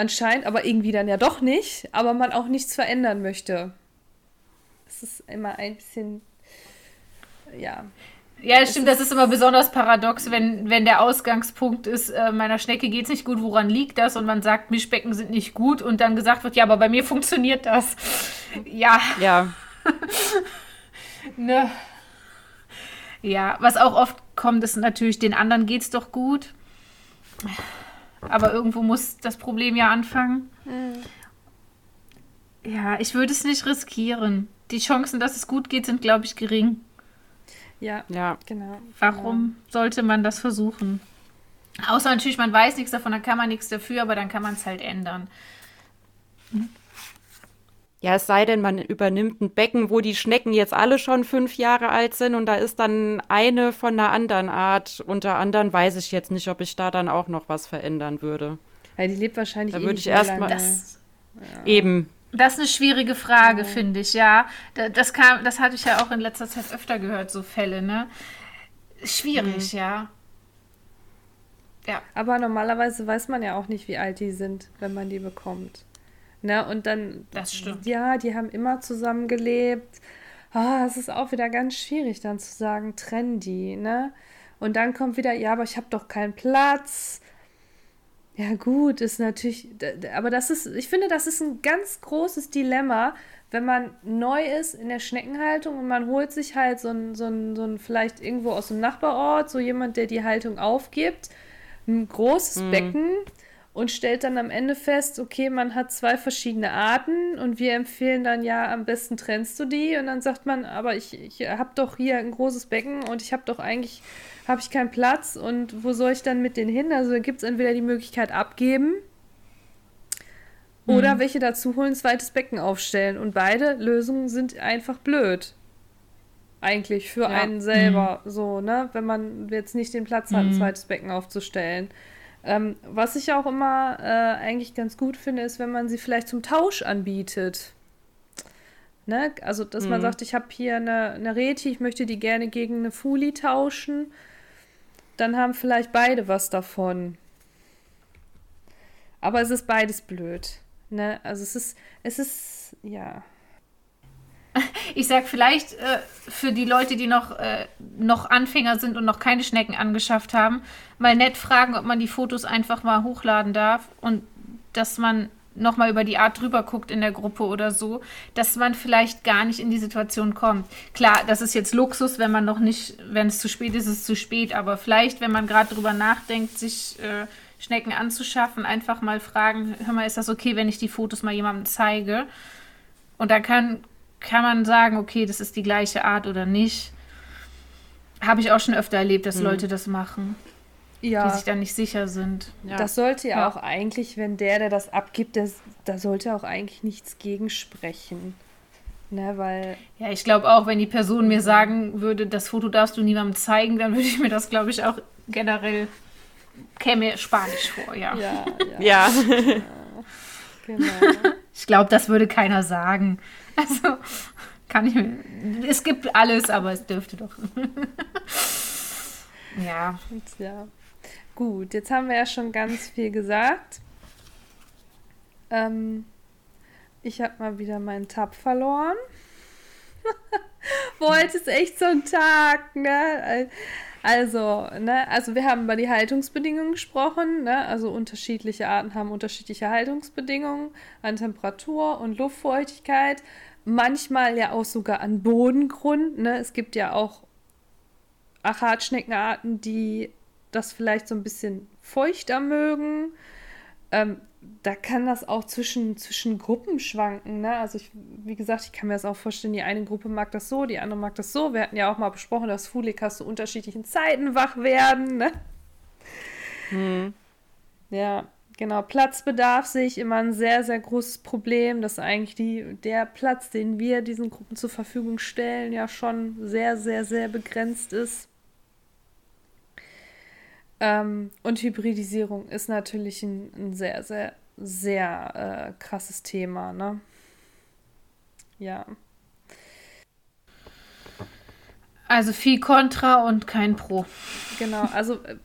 Anscheinend, aber irgendwie dann ja doch nicht, aber man auch nichts verändern möchte. Es ist immer ein bisschen, ja. Ja, stimmt, das ist immer besonders paradox, wenn, wenn der Ausgangspunkt ist, äh, meiner Schnecke geht es nicht gut, woran liegt das? Und man sagt, Mischbecken sind nicht gut und dann gesagt wird, ja, aber bei mir funktioniert das. Ja. Ja. ne. Ja, was auch oft kommt, ist natürlich, den anderen geht es doch gut. Aber irgendwo muss das Problem ja anfangen. Mhm. Ja, ich würde es nicht riskieren. Die Chancen, dass es gut geht, sind, glaube ich, gering. Ja, ja. genau. Warum ja. sollte man das versuchen? Außer natürlich, man weiß nichts davon, dann kann man nichts dafür, aber dann kann man es halt ändern. Hm? Ja, es sei denn, man übernimmt ein Becken, wo die Schnecken jetzt alle schon fünf Jahre alt sind und da ist dann eine von einer anderen Art. Unter anderem weiß ich jetzt nicht, ob ich da dann auch noch was verändern würde. Ja, die lebt wahrscheinlich da eh würde ich erstmal ja. eben. Das ist eine schwierige Frage, oh. finde ich, ja. Das kam, das hatte ich ja auch in letzter Zeit öfter gehört, so Fälle, ne? Schwierig, mhm. ja. Ja. Aber normalerweise weiß man ja auch nicht, wie alt die sind, wenn man die bekommt. Ne? Und dann. Das stimmt. Ja, die haben immer zusammengelebt. Ah, es ist auch wieder ganz schwierig, dann zu sagen, trenn die, ne? Und dann kommt wieder, ja, aber ich habe doch keinen Platz. Ja, gut, ist natürlich, aber das ist, ich finde, das ist ein ganz großes Dilemma, wenn man neu ist in der Schneckenhaltung und man holt sich halt so ein, so ein, so ein vielleicht irgendwo aus dem Nachbarort, so jemand, der die Haltung aufgibt, ein großes mhm. Becken und stellt dann am Ende fest, okay, man hat zwei verschiedene Arten und wir empfehlen dann ja, am besten trennst du die und dann sagt man, aber ich, ich habe doch hier ein großes Becken und ich habe doch eigentlich, habe ich keinen Platz und wo soll ich dann mit denen hin? Also gibt es entweder die Möglichkeit abgeben oder mhm. welche dazu holen, zweites Becken aufstellen und beide Lösungen sind einfach blöd. Eigentlich für ja. einen selber mhm. so, ne? Wenn man jetzt nicht den Platz hat, ein mhm. zweites Becken aufzustellen. Ähm, was ich auch immer äh, eigentlich ganz gut finde, ist, wenn man sie vielleicht zum Tausch anbietet. Ne? Also, dass mhm. man sagt, ich habe hier eine, eine Reti, ich möchte die gerne gegen eine Fuli tauschen. Dann haben vielleicht beide was davon. Aber es ist beides blöd. Ne? Also es ist, es ist, ja. Ich sag vielleicht äh, für die Leute, die noch, äh, noch Anfänger sind und noch keine Schnecken angeschafft haben, mal nett fragen, ob man die Fotos einfach mal hochladen darf und dass man nochmal über die Art drüber guckt in der Gruppe oder so, dass man vielleicht gar nicht in die Situation kommt. Klar, das ist jetzt Luxus, wenn man noch nicht, wenn es zu spät ist, ist es zu spät, aber vielleicht, wenn man gerade drüber nachdenkt, sich äh, Schnecken anzuschaffen, einfach mal fragen, hör mal, ist das okay, wenn ich die Fotos mal jemandem zeige? Und dann kann, kann man sagen, okay, das ist die gleiche Art oder nicht. Habe ich auch schon öfter erlebt, dass mhm. Leute das machen. Ja. Die sich dann nicht sicher sind. Ja. Das sollte ja, ja, auch eigentlich, wenn der, der das abgibt, das, da sollte auch eigentlich nichts gegen sprechen. Ne, weil. Ja, ich glaube auch, wenn die Person mir sagen würde, das Foto darfst du niemandem zeigen, dann würde ich mir das, glaube ich, auch generell käme Spanisch vor, ja. Ja. Ja. ja. genau. Ich glaube, das würde keiner sagen. Also kann ich mir. Es gibt alles, aber es dürfte doch. ja. Ja. Gut, jetzt haben wir ja schon ganz viel gesagt. Ähm, ich habe mal wieder meinen Tab verloren. Heute ist echt so ein Tag, ne? Also, ne, also wir haben über die Haltungsbedingungen gesprochen, ne? Also unterschiedliche Arten haben unterschiedliche Haltungsbedingungen an Temperatur und Luftfeuchtigkeit manchmal ja auch sogar an Bodengrund. Ne? Es gibt ja auch Achatschneckenarten, die das vielleicht so ein bisschen feuchter mögen. Ähm, da kann das auch zwischen, zwischen Gruppen schwanken. Ne? Also, ich, wie gesagt, ich kann mir das auch vorstellen, die eine Gruppe mag das so, die andere mag das so. Wir hatten ja auch mal besprochen, dass Fulikas zu unterschiedlichen Zeiten wach werden. Ne? Hm. Ja, genau. Platzbedarf sehe ich immer ein sehr, sehr großes Problem, dass eigentlich die, der Platz, den wir diesen Gruppen zur Verfügung stellen, ja schon sehr, sehr, sehr begrenzt ist. Ähm, und Hybridisierung ist natürlich ein, ein sehr, sehr, sehr äh, krasses Thema, ne? Ja. Also viel Contra und kein Pro. Genau, also äh,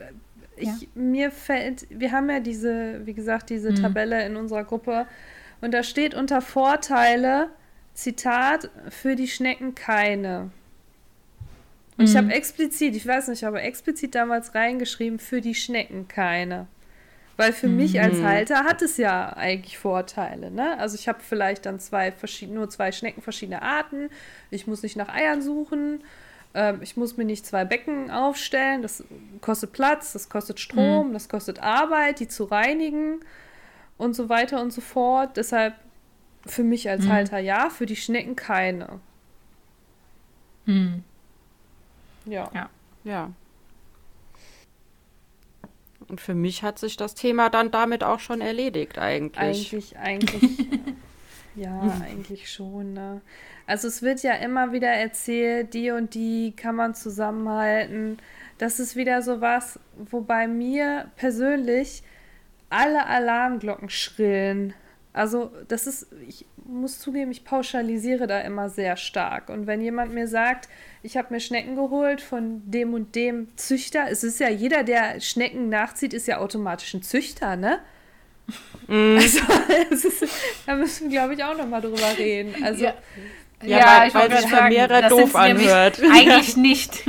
ich, ja. mir fällt, wir haben ja diese, wie gesagt, diese mhm. Tabelle in unserer Gruppe und da steht unter Vorteile, Zitat, für die Schnecken keine. Und mhm. ich habe explizit, ich weiß nicht, aber explizit damals reingeschrieben, für die Schnecken keine. Weil für mhm. mich als Halter hat es ja eigentlich Vorteile. Ne? Also ich habe vielleicht dann zwei verschiedene, nur zwei Schnecken verschiedener Arten. Ich muss nicht nach Eiern suchen. Ähm, ich muss mir nicht zwei Becken aufstellen. Das kostet Platz, das kostet Strom, mhm. das kostet Arbeit, die zu reinigen und so weiter und so fort. Deshalb für mich als mhm. Halter ja, für die Schnecken keine. Mhm. Ja. Ja. Ja. Und für mich hat sich das Thema dann damit auch schon erledigt, eigentlich. Eigentlich, eigentlich. ja, eigentlich schon. Ne? Also es wird ja immer wieder erzählt, die und die kann man zusammenhalten. Das ist wieder so was, wo bei mir persönlich alle Alarmglocken schrillen. Also das ist, ich muss zugeben, ich pauschalisiere da immer sehr stark. Und wenn jemand mir sagt, ich habe mir Schnecken geholt von dem und dem Züchter, es ist ja jeder, der Schnecken nachzieht, ist ja automatisch ein Züchter, ne? Mm. Also, ist, da müssen wir, glaube ich, auch nochmal drüber reden. Also, ja. Ja, ja weil, ich weil sich Vermehrer doof anhört. Eigentlich nicht.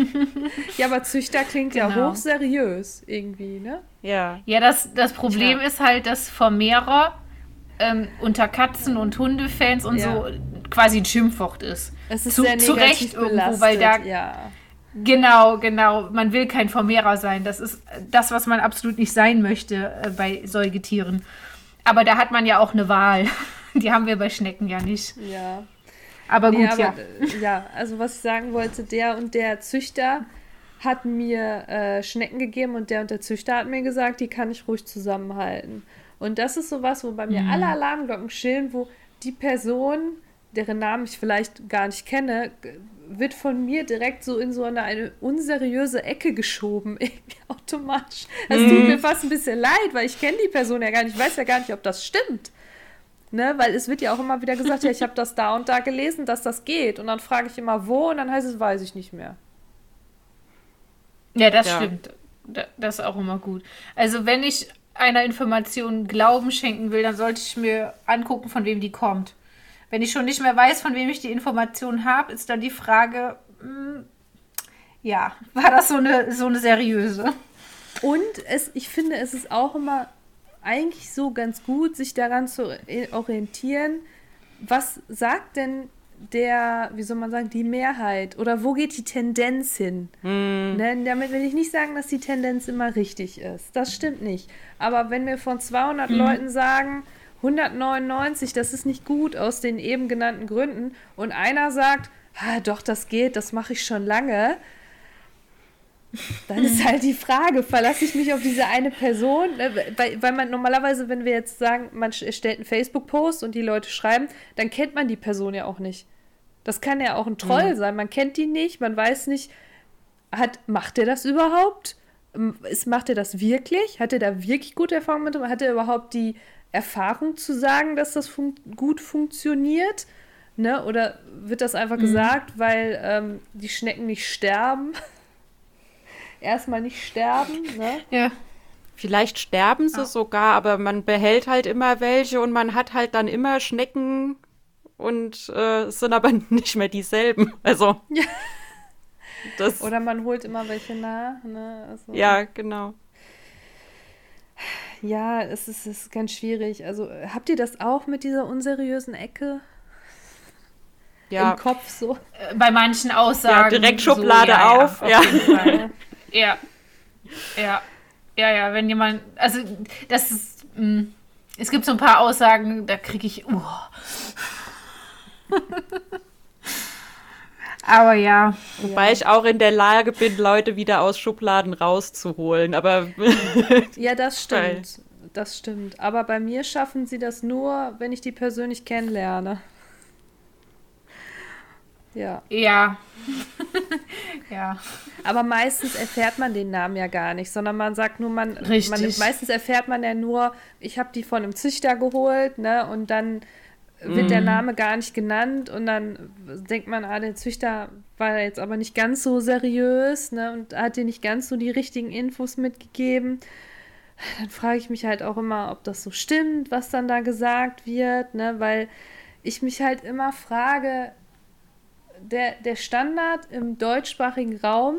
ja, aber Züchter klingt genau. ja hochseriös irgendwie, ne? Ja. Ja, das, das Problem ja. ist halt, dass Vermehrer ähm, unter Katzen- und Hundefans und ja. so quasi ein Schimpfwort ist. Es ist Zu, sehr zu Recht irgendwo, weil da. Ja. Genau, genau. Man will kein Vermehrer sein. Das ist das, was man absolut nicht sein möchte äh, bei Säugetieren. Aber da hat man ja auch eine Wahl. Die haben wir bei Schnecken ja nicht. Ja. Aber gut, nee, aber, ja. Äh, ja, also was ich sagen wollte, der und der Züchter hat mir äh, Schnecken gegeben und der und der Züchter hat mir gesagt, die kann ich ruhig zusammenhalten. Und das ist sowas, wo bei mir mhm. alle Alarmglocken schillen, wo die Person, deren Namen ich vielleicht gar nicht kenne, wird von mir direkt so in so eine, eine unseriöse Ecke geschoben, irgendwie automatisch. Das mhm. tut mir fast ein bisschen leid, weil ich kenne die Person ja gar nicht, ich weiß ja gar nicht, ob das stimmt. Ne, weil es wird ja auch immer wieder gesagt, ja, ich habe das da und da gelesen, dass das geht. Und dann frage ich immer, wo, und dann heißt es, weiß ich nicht mehr. Ja, das ja. stimmt. Das ist auch immer gut. Also, wenn ich einer Information Glauben schenken will, dann sollte ich mir angucken, von wem die kommt. Wenn ich schon nicht mehr weiß, von wem ich die Information habe, ist dann die Frage, mh, hm, ja, war das so eine, so eine seriöse? Und es, ich finde, es ist auch immer eigentlich so ganz gut, sich daran zu orientieren, was sagt denn der, wie soll man sagen, die Mehrheit oder wo geht die Tendenz hin? Mm. Ne, damit will ich nicht sagen, dass die Tendenz immer richtig ist. Das stimmt nicht. Aber wenn wir von 200 mm. Leuten sagen, 199, das ist nicht gut aus den eben genannten Gründen und einer sagt, ah, doch, das geht, das mache ich schon lange, dann ist halt die Frage, verlasse ich mich auf diese eine Person? Weil, weil man normalerweise, wenn wir jetzt sagen, man stellt einen Facebook-Post und die Leute schreiben, dann kennt man die Person ja auch nicht. Das kann ja auch ein Troll mhm. sein. Man kennt die nicht, man weiß nicht, hat, macht er das überhaupt? Ist, macht er das wirklich? Hat er da wirklich gute Erfahrungen mit? Hat er überhaupt die Erfahrung zu sagen, dass das fun gut funktioniert? Ne? Oder wird das einfach mhm. gesagt, weil ähm, die Schnecken nicht sterben? erstmal nicht sterben. Ne? Ja. Vielleicht sterben sie ah. sogar, aber man behält halt immer welche und man hat halt dann immer Schnecken und äh, sind aber nicht mehr dieselben. Also. Ja. Das, Oder man holt immer welche nach. Ne? Also, ja, genau. Ja, es ist, es ist ganz schwierig. Also habt ihr das auch mit dieser unseriösen Ecke? Ja. Im Kopf so? Äh, bei manchen Aussagen. Ja, direkt Schublade so, ja, auf. Ja, auf ja. Ja. Ja, ja, wenn jemand, also das ist, mh, mm, Es gibt so ein paar Aussagen, da kriege ich. Uh. Aber ja. Wobei ja. ich auch in der Lage bin, Leute wieder aus Schubladen rauszuholen. Aber. ja, das stimmt. Das stimmt. Aber bei mir schaffen sie das nur, wenn ich die persönlich kennenlerne. Ja. Ja. ja. Aber meistens erfährt man den Namen ja gar nicht, sondern man sagt nur, man, Richtig. man meistens erfährt man ja nur, ich habe die von einem Züchter geholt, ne? Und dann wird mm. der mhm. Name gar nicht genannt und dann denkt man, ah, der Züchter war jetzt aber nicht ganz so seriös, ne? Und hat dir nicht ganz so die richtigen Infos mitgegeben. Dann frage ich mich halt auch immer, ob das so stimmt, was dann da gesagt wird, ne? Weil ich mich halt immer frage, der, der Standard im deutschsprachigen Raum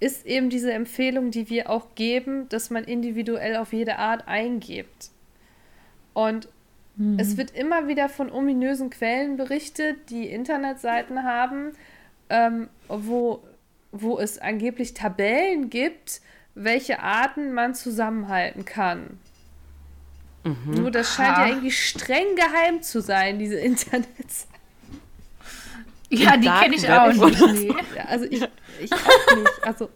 ist eben diese Empfehlung, die wir auch geben, dass man individuell auf jede Art eingibt. Und mhm. es wird immer wieder von ominösen Quellen berichtet, die Internetseiten haben, ähm, wo, wo es angeblich Tabellen gibt, welche Arten man zusammenhalten kann. Mhm. Nur das scheint ja irgendwie streng geheim zu sein, diese Internetseite. Ja, die kenne ich auch nicht. Nee. Ja, also ich, ich auch nicht. Also.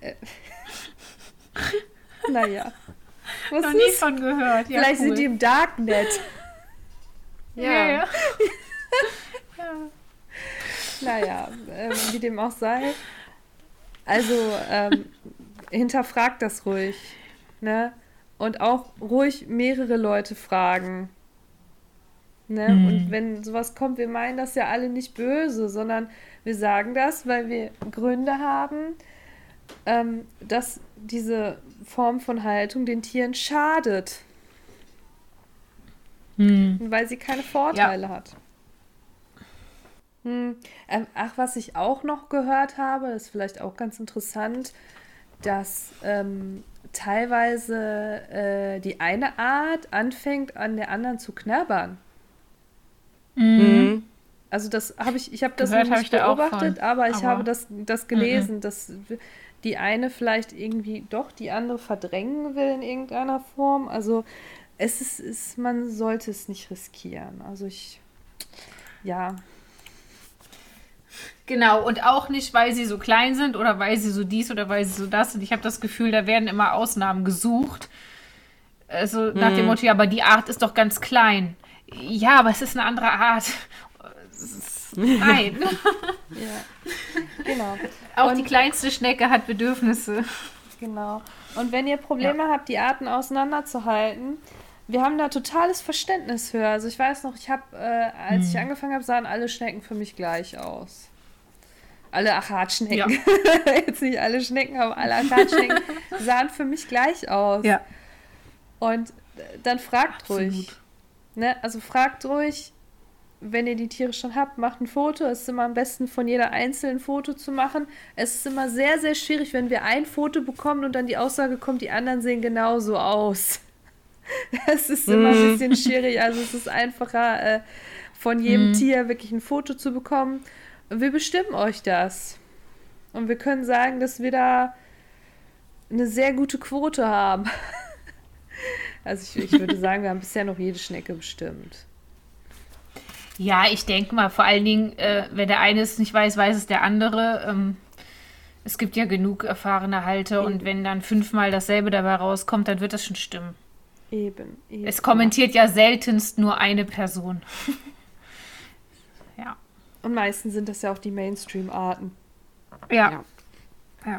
Äh, naja. Was Noch nie von gehört. Ja, Vielleicht cool. sind die im Darknet. Ja. ja. ja. naja, ähm, wie dem auch sei. Also, ähm, hinterfragt das ruhig. Ne? Und auch ruhig mehrere Leute fragen. Ne? Mhm. Und wenn sowas kommt, wir meinen das ja alle nicht böse, sondern wir sagen das, weil wir Gründe haben, ähm, dass diese Form von Haltung den Tieren schadet. Mhm. Weil sie keine Vorteile ja. hat. Hm. Ähm, ach, was ich auch noch gehört habe, ist vielleicht auch ganz interessant, dass ähm, teilweise äh, die eine Art anfängt, an der anderen zu knabbern. Mhm. Also das habe ich, ich habe das Gehört, nicht hab beobachtet, aber ich aber habe das, das gelesen, mhm. dass die eine vielleicht irgendwie doch die andere verdrängen will in irgendeiner Form. Also es ist, ist man sollte es nicht riskieren. Also ich, ja. Genau, und auch nicht, weil sie so klein sind oder weil sie so dies oder weil sie so das sind. Ich habe das Gefühl, da werden immer Ausnahmen gesucht. Also nach mhm. dem Motto, ja, aber die Art ist doch ganz klein. Ja, aber es ist eine andere Art. Nein. ja, genau. Auch und, die kleinste Schnecke hat Bedürfnisse. Genau. Und wenn ihr Probleme ja. habt, die Arten auseinanderzuhalten, wir haben da totales Verständnis für. Also ich weiß noch, ich habe, äh, als hm. ich angefangen habe, sahen alle Schnecken für mich gleich aus. Alle Achatschnecken. Ja. Jetzt nicht alle Schnecken, aber alle Achatschnecken sahen für mich gleich aus. Ja. Und dann fragt Absolut. ruhig. Ne? Also fragt ruhig, wenn ihr die Tiere schon habt, macht ein Foto. Es ist immer am besten von jeder einzelnen Foto zu machen. Es ist immer sehr, sehr schwierig, wenn wir ein Foto bekommen und dann die Aussage kommt, die anderen sehen genauso aus. Es ist immer ein mhm. bisschen schwierig. Also es ist einfacher, äh, von jedem mm. Tier wirklich ein Foto zu bekommen. Wir bestimmen euch das. Und wir können sagen, dass wir da eine sehr gute Quote haben. Also ich, ich würde sagen, wir haben bisher noch jede Schnecke bestimmt. Ja, ich denke mal, vor allen Dingen, äh, wenn der eine es nicht weiß, weiß es der andere. Ähm, es gibt ja genug erfahrene Halter eben. und wenn dann fünfmal dasselbe dabei rauskommt, dann wird das schon stimmen. Eben. eben. Es kommentiert ja seltenst nur eine Person. ja. Und meistens sind das ja auch die Mainstream-Arten. Ja. ja. Ja.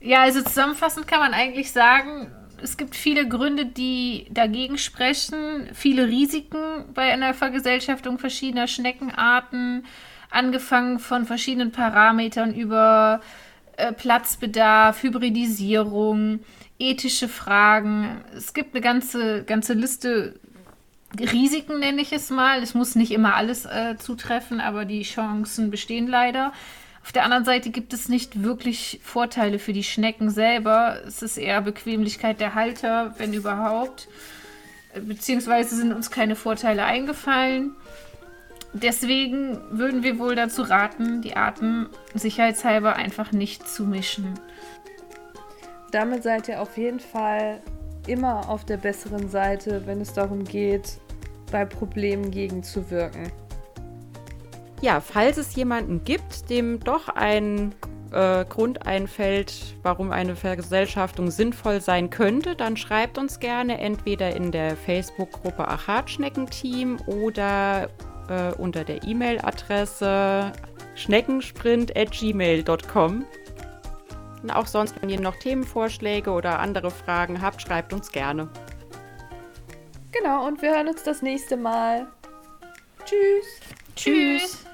Ja, also zusammenfassend kann man eigentlich sagen, es gibt viele Gründe, die dagegen sprechen, viele Risiken bei einer Vergesellschaftung verschiedener Schneckenarten, angefangen von verschiedenen Parametern über äh, Platzbedarf, Hybridisierung, ethische Fragen. Es gibt eine ganze, ganze Liste Risiken, nenne ich es mal. Es muss nicht immer alles äh, zutreffen, aber die Chancen bestehen leider. Auf der anderen Seite gibt es nicht wirklich Vorteile für die Schnecken selber. Es ist eher Bequemlichkeit der Halter, wenn überhaupt. Beziehungsweise sind uns keine Vorteile eingefallen. Deswegen würden wir wohl dazu raten, die Arten sicherheitshalber einfach nicht zu mischen. Damit seid ihr auf jeden Fall immer auf der besseren Seite, wenn es darum geht, bei Problemen gegenzuwirken. Ja, falls es jemanden gibt, dem doch ein äh, Grund einfällt, warum eine Vergesellschaftung sinnvoll sein könnte, dann schreibt uns gerne entweder in der Facebook-Gruppe Achatschneckenteam oder äh, unter der E-Mail-Adresse schneckensprint.gmail.com. Und auch sonst, wenn ihr noch Themenvorschläge oder andere Fragen habt, schreibt uns gerne. Genau, und wir hören uns das nächste Mal. Tschüss. Tschüss.